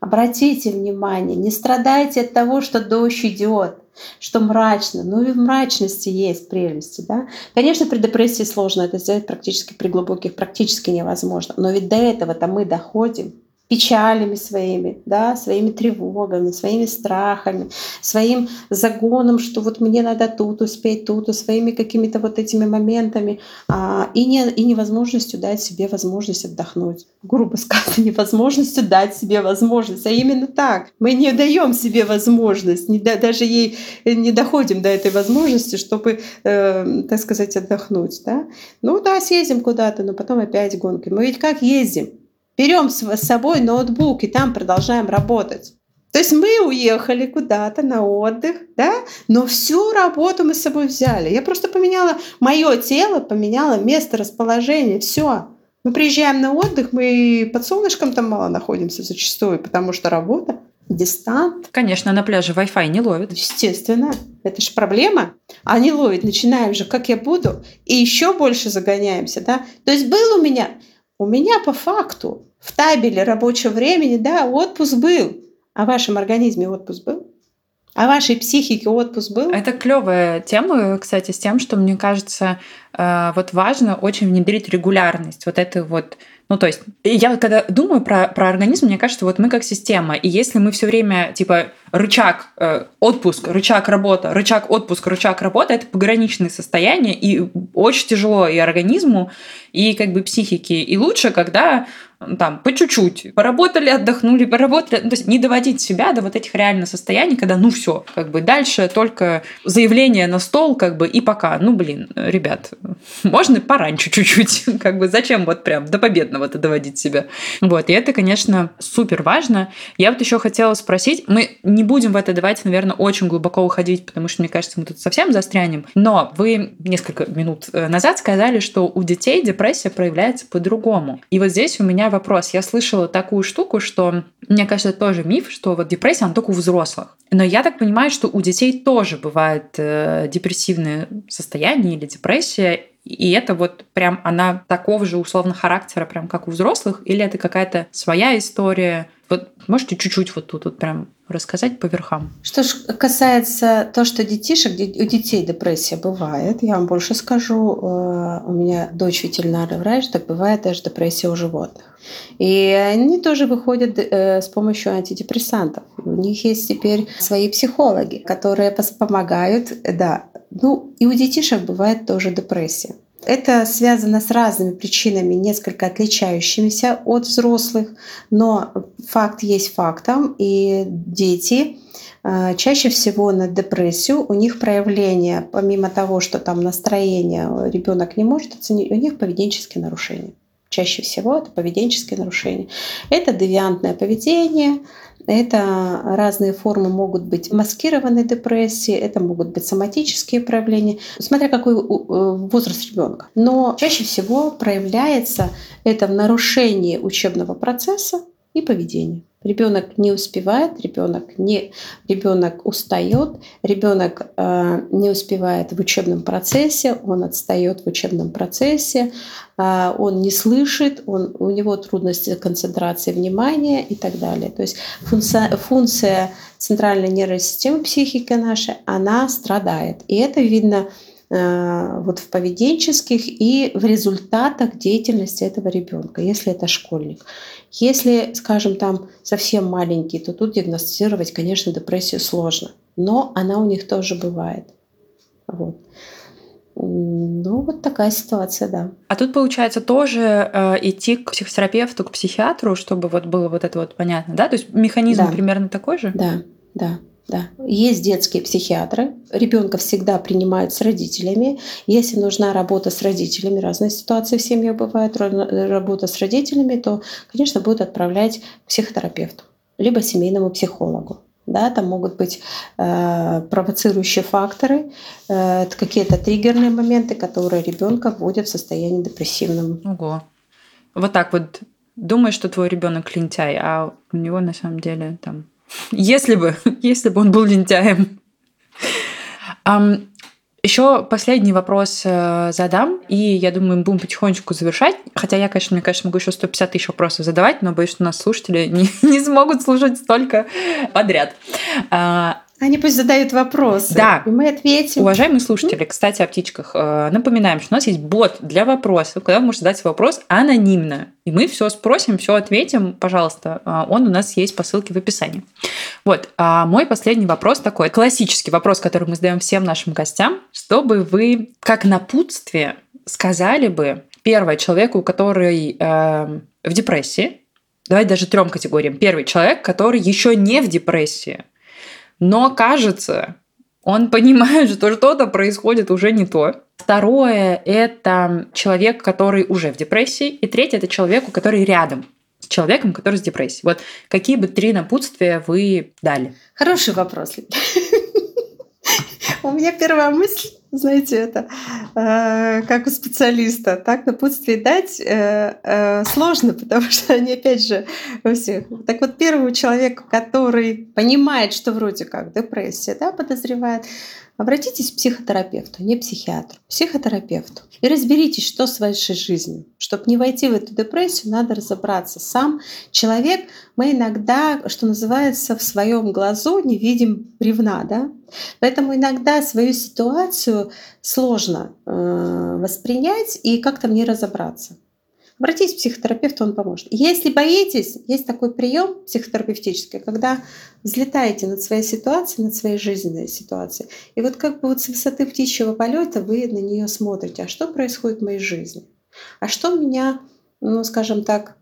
Обратите внимание, не страдайте от того, что дождь идет, что мрачно. Ну и в мрачности есть прелести. Да? Конечно, при депрессии сложно это сделать практически при глубоких, практически невозможно. Но ведь до этого-то мы доходим печалями своими, да, своими тревогами, своими страхами, своим загоном, что вот мне надо тут успеть, тут, своими какими-то вот этими моментами, а, и, не, и невозможностью дать себе возможность отдохнуть. Грубо сказано, невозможностью дать себе возможность. А именно так. Мы не даем себе возможность, не, даже ей не доходим до этой возможности, чтобы, э, так сказать, отдохнуть. Да? Ну да, съездим куда-то, но потом опять гонки. Мы ведь как ездим? Берем с собой ноутбук и там продолжаем работать. То есть мы уехали куда-то на отдых, да, но всю работу мы с собой взяли. Я просто поменяла мое тело, поменяла место расположения, все. Мы приезжаем на отдых, мы под солнышком там мало находимся зачастую, потому что работа, дистант. Конечно, на пляже Wi-Fi не ловит. Естественно, это же проблема. А не ловит, начинаем же, как я буду, и еще больше загоняемся, да. То есть был у меня у меня по факту в табеле рабочего времени, да, отпуск был. А в вашем организме отпуск был? А вашей психике отпуск был? Это клевая тема, кстати, с тем, что мне кажется, э, вот важно очень внедрить регулярность. Вот это вот ну, то есть, я когда думаю про, про организм, мне кажется, вот мы как система, и если мы все время, типа, рычаг, э, отпуск, рычаг, работа, рычаг, отпуск, рычаг, работа, это пограничное состояние, и очень тяжело и организму, и как бы психике. И лучше, когда там, по чуть-чуть, поработали, отдохнули, поработали, ну, то есть не доводить себя до вот этих реально состояний, когда, ну, все, как бы дальше только заявление на стол, как бы, и пока, ну, блин, ребят, можно пораньше чуть-чуть, как бы, зачем вот прям до победного-то доводить себя, вот, и это, конечно, супер важно. Я вот еще хотела спросить, мы не будем в это, давайте, наверное, очень глубоко уходить, потому что, мне кажется, мы тут совсем застрянем, но вы несколько минут э, назад сказали, что у детей депрессия проявляется по-другому, и вот здесь у меня вопрос. Я слышала такую штуку, что, мне кажется, это тоже миф, что вот депрессия, она только у взрослых. Но я так понимаю, что у детей тоже бывает э, депрессивное состояние или депрессия, и это вот прям она такого же условно характера, прям как у взрослых, или это какая-то своя история? Вот можете чуть-чуть вот тут вот прям рассказать по верхам? Что ж касается то, что детишек, у детей депрессия бывает, я вам больше скажу, э, у меня дочь ветеринарный врач, так бывает даже депрессия у животных. И они тоже выходят э, с помощью антидепрессантов. У них есть теперь свои психологи, которые помогают, да. Ну, и у детишек бывает тоже депрессия. Это связано с разными причинами, несколько отличающимися от взрослых, но факт есть фактом, и дети э, чаще всего на депрессию, у них проявление, помимо того, что там настроение ребенок не может оценить, у них поведенческие нарушения. Чаще всего это поведенческие нарушения. Это девиантное поведение, это разные формы могут быть маскированной депрессии, это могут быть соматические проявления, смотря какой э, возраст ребенка. Но чаще всего проявляется это в нарушении учебного процесса и поведения. Ребенок не успевает, ребенок не ребенок устает, ребенок э, не успевает в учебном процессе, он отстает в учебном процессе, э, он не слышит, он, у него трудности концентрации внимания и так далее. То есть функция, функция центральной нервной системы психики нашей, она страдает. И это видно вот в поведенческих и в результатах деятельности этого ребенка, если это школьник. Если, скажем, там совсем маленький, то тут диагностировать, конечно, депрессию сложно. Но она у них тоже бывает. Вот. Ну, вот такая ситуация, да. А тут, получается, тоже э, идти к психотерапевту, к психиатру, чтобы вот было вот это вот понятно, да? То есть механизм да. примерно такой же? Да, да. Да. Есть детские психиатры. Ребенка всегда принимают с родителями. Если нужна работа с родителями, разные ситуации в семье бывают, работа с родителями, то, конечно, будут отправлять к психотерапевту, либо семейному психологу. Да, там могут быть э, провоцирующие факторы, э, какие-то триггерные моменты, которые ребенка вводят в состояние депрессивном. Ого. Вот так вот думаешь, что твой ребенок лентяй, а у него на самом деле там если бы, если бы он был лентяем. Um, еще последний вопрос э, задам, и я думаю, мы будем потихонечку завершать. Хотя я, конечно, мне кажется, могу еще 150 тысяч вопросов задавать, но боюсь, что нас слушатели не, не смогут слушать столько подряд. А, они пусть задают вопросы. Да. И мы ответим. Уважаемые слушатели, кстати, о птичках. Э, напоминаем, что у нас есть бот для вопросов, когда вы можете задать вопрос анонимно. И мы все спросим, все ответим, пожалуйста. Э, он у нас есть по ссылке в описании. Вот. А мой последний вопрос такой. Классический вопрос, который мы задаем всем нашим гостям. Чтобы вы, как напутствие, сказали бы первое человеку, который э, в депрессии, давайте даже трем категориям. Первый человек, который еще не в депрессии, но кажется, он понимает, что что-то происходит уже не то. Второе – это человек, который уже в депрессии. И третье – это человек, который рядом с человеком, который с депрессией. Вот какие бы три напутствия вы дали? Хороший вопрос. У меня первая мысль знаете, это э, как у специалиста, так напутствие дать э, э, сложно, потому что они, опять же, у всех. Так вот, первому человеку, который понимает, что вроде как депрессия, да, подозревает, Обратитесь к психотерапевту, не психиатру, психотерапевту. И разберитесь, что с вашей жизнью. Чтобы не войти в эту депрессию, надо разобраться. Сам человек, мы иногда, что называется, в своем глазу не видим бревна, да? Поэтому иногда свою ситуацию сложно э, воспринять и как-то мне разобраться. Обратитесь к психотерапевту, он поможет. Если боитесь, есть такой прием психотерапевтический, когда взлетаете над своей ситуацией, над своей жизненной ситуацией. И вот как бы вот с высоты птичьего полета вы на нее смотрите. А что происходит в моей жизни? А что меня, ну, скажем так,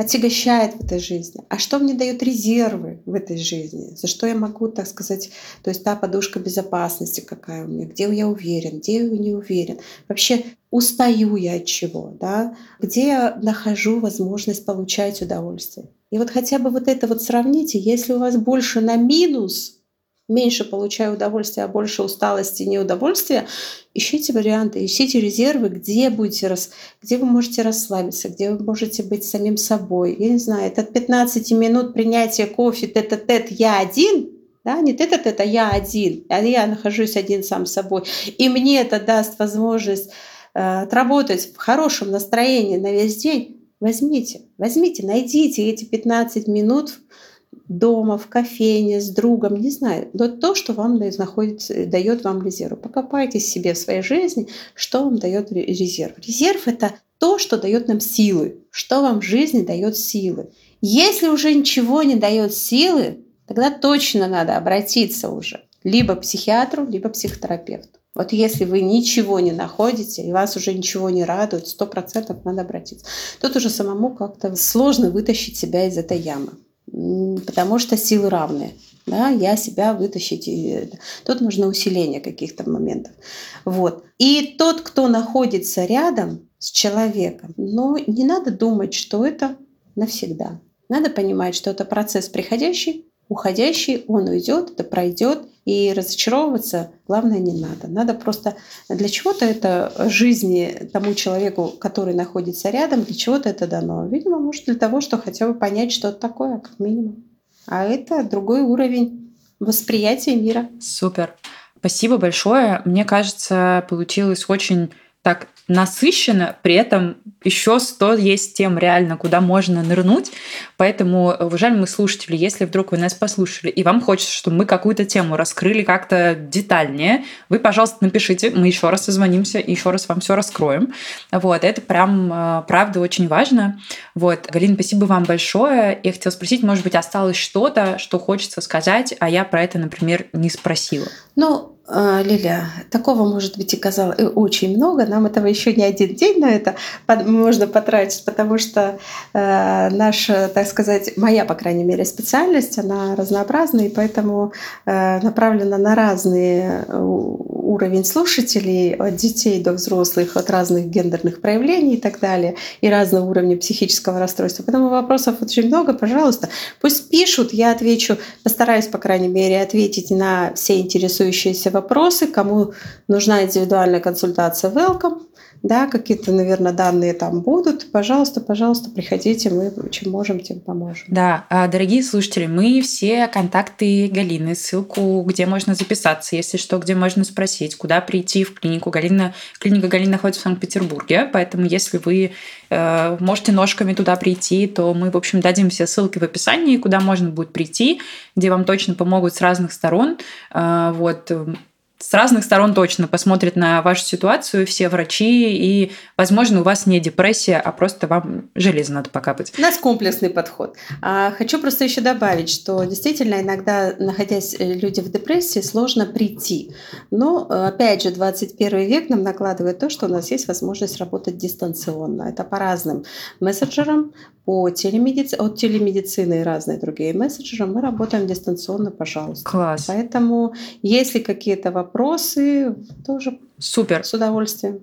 отягощает в этой жизни, а что мне дает резервы в этой жизни, за что я могу, так сказать, то есть та подушка безопасности какая у меня, где я уверен, где я не уверен, вообще устаю я от чего, да, где я нахожу возможность получать удовольствие. И вот хотя бы вот это вот сравните, если у вас больше на минус, меньше получаю удовольствия, а больше усталости и неудовольствия, ищите варианты, ищите резервы, где, будете где вы можете расслабиться, где вы можете быть самим собой. Я не знаю, это 15 минут принятия кофе тет-а-тет «я один», да, не тет-а-тет, а я один, а я нахожусь один сам собой. И мне это даст возможность э, отработать в хорошем настроении на весь день. Возьмите, возьмите, найдите эти 15 минут дома, в кофейне, с другом, не знаю, но то, что вам находится, дает вам резерв. Покопайте себе в своей жизни, что вам дает резерв. Резерв — это то, что дает нам силы, что вам в жизни дает силы. Если уже ничего не дает силы, тогда точно надо обратиться уже либо к психиатру, либо к психотерапевту. Вот если вы ничего не находите, и вас уже ничего не радует, сто процентов надо обратиться. Тут уже самому как-то сложно вытащить себя из этой ямы потому что силы равные. Да, я себя вытащить. Тут нужно усиление каких-то моментов. Вот. И тот, кто находится рядом с человеком, но не надо думать, что это навсегда. Надо понимать, что это процесс приходящий, уходящий, он уйдет, это пройдет, и разочаровываться, главное, не надо. Надо просто для чего-то это жизни тому человеку, который находится рядом, для чего-то это дано. Видимо, может для того, что хотя бы понять, что это такое, как минимум. А это другой уровень восприятия мира. Супер. Спасибо большое. Мне кажется, получилось очень так насыщенно, при этом еще 100 есть тем реально, куда можно нырнуть. Поэтому, уважаемые слушатели, если вдруг вы нас послушали, и вам хочется, чтобы мы какую-то тему раскрыли как-то детальнее, вы, пожалуйста, напишите, мы еще раз созвонимся и еще раз вам все раскроем. Вот, это прям, э, правда, очень важно. Вот, Галина, спасибо вам большое. Я хотела спросить, может быть, осталось что-то, что хочется сказать, а я про это, например, не спросила. Ну, Лиля, такого может быть и казалось очень много. Нам этого еще не один день на это можно потратить, потому что э, наша, так сказать, моя, по крайней мере, специальность, она разнообразна, и поэтому э, направлена на разные э, уровень слушателей, от детей до взрослых, от разных гендерных проявлений и так далее, и разного уровня психического расстройства. Поэтому вопросов очень много. Пожалуйста, пусть пишут, я отвечу, постараюсь, по крайней мере, ответить на все интересующиеся вопросы вопросы, кому нужна индивидуальная консультация, welcome. Да, какие-то, наверное, данные там будут. Пожалуйста, пожалуйста, приходите, мы чем можем, тем поможем. Да, а, дорогие слушатели, мы все контакты Галины, ссылку, где можно записаться, если что, где можно спросить, куда прийти в клинику. Галина, клиника Галины находится в Санкт-Петербурге, поэтому если вы э, можете ножками туда прийти, то мы, в общем, дадим все ссылки в описании, куда можно будет прийти, где вам точно помогут с разных сторон. Э, вот с разных сторон точно посмотрят на вашу ситуацию все врачи, и, возможно, у вас не депрессия, а просто вам железо надо покапать. У нас комплексный подход. А, хочу просто еще добавить, что действительно иногда, находясь э, люди в депрессии, сложно прийти. Но, опять же, 21 век нам накладывает то, что у нас есть возможность работать дистанционно. Это по разным мессенджерам, по телемедицине, от телемедицины и разные другие мессенджеры мы работаем дистанционно, пожалуйста. Класс. Поэтому, если какие-то вопросы, тоже Супер. С удовольствием.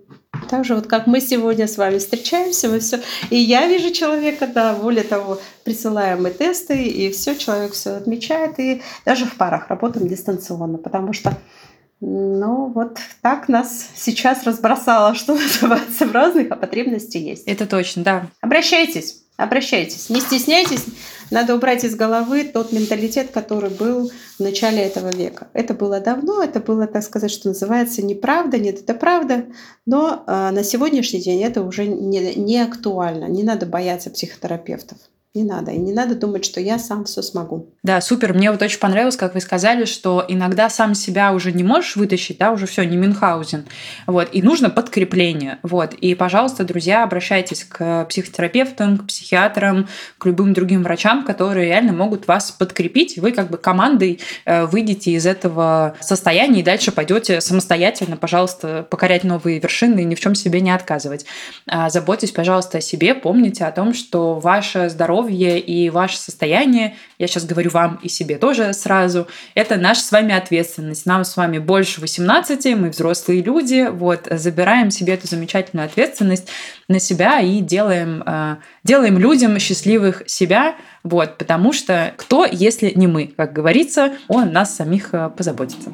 Так же вот как мы сегодня с вами встречаемся, мы все. И я вижу человека, да, более того, присылаем мы тесты, и все, человек все отмечает, и даже в парах работаем дистанционно, потому что Ну, вот так нас сейчас разбросало, что называется, в разных, а потребности есть. Это точно, да. Обращайтесь, обращайтесь, не стесняйтесь. Надо убрать из головы тот менталитет, который был в начале этого века. Это было давно, это было, так сказать, что называется, неправда, нет, это правда, но э, на сегодняшний день это уже не, не актуально. Не надо бояться психотерапевтов. Не надо. И не надо думать, что я сам все смогу. Да, супер. Мне вот очень понравилось, как вы сказали, что иногда сам себя уже не можешь вытащить, да, уже все, не Мюнхгаузен. Вот, и нужно подкрепление. Вот. И, пожалуйста, друзья, обращайтесь к психотерапевтам, к психиатрам, к любым другим врачам, которые реально могут вас подкрепить. Вы как бы командой э, выйдете из этого состояния и дальше пойдете самостоятельно, пожалуйста, покорять новые вершины и ни в чем себе не отказывать. А, заботьтесь, пожалуйста, о себе, помните о том, что ваше здоровье здоровье и ваше состояние, я сейчас говорю вам и себе тоже сразу, это наша с вами ответственность. Нам с вами больше 18, мы взрослые люди, вот, забираем себе эту замечательную ответственность на себя и делаем, э, делаем людям счастливых себя, вот, потому что кто, если не мы, как говорится, он нас самих э, позаботится.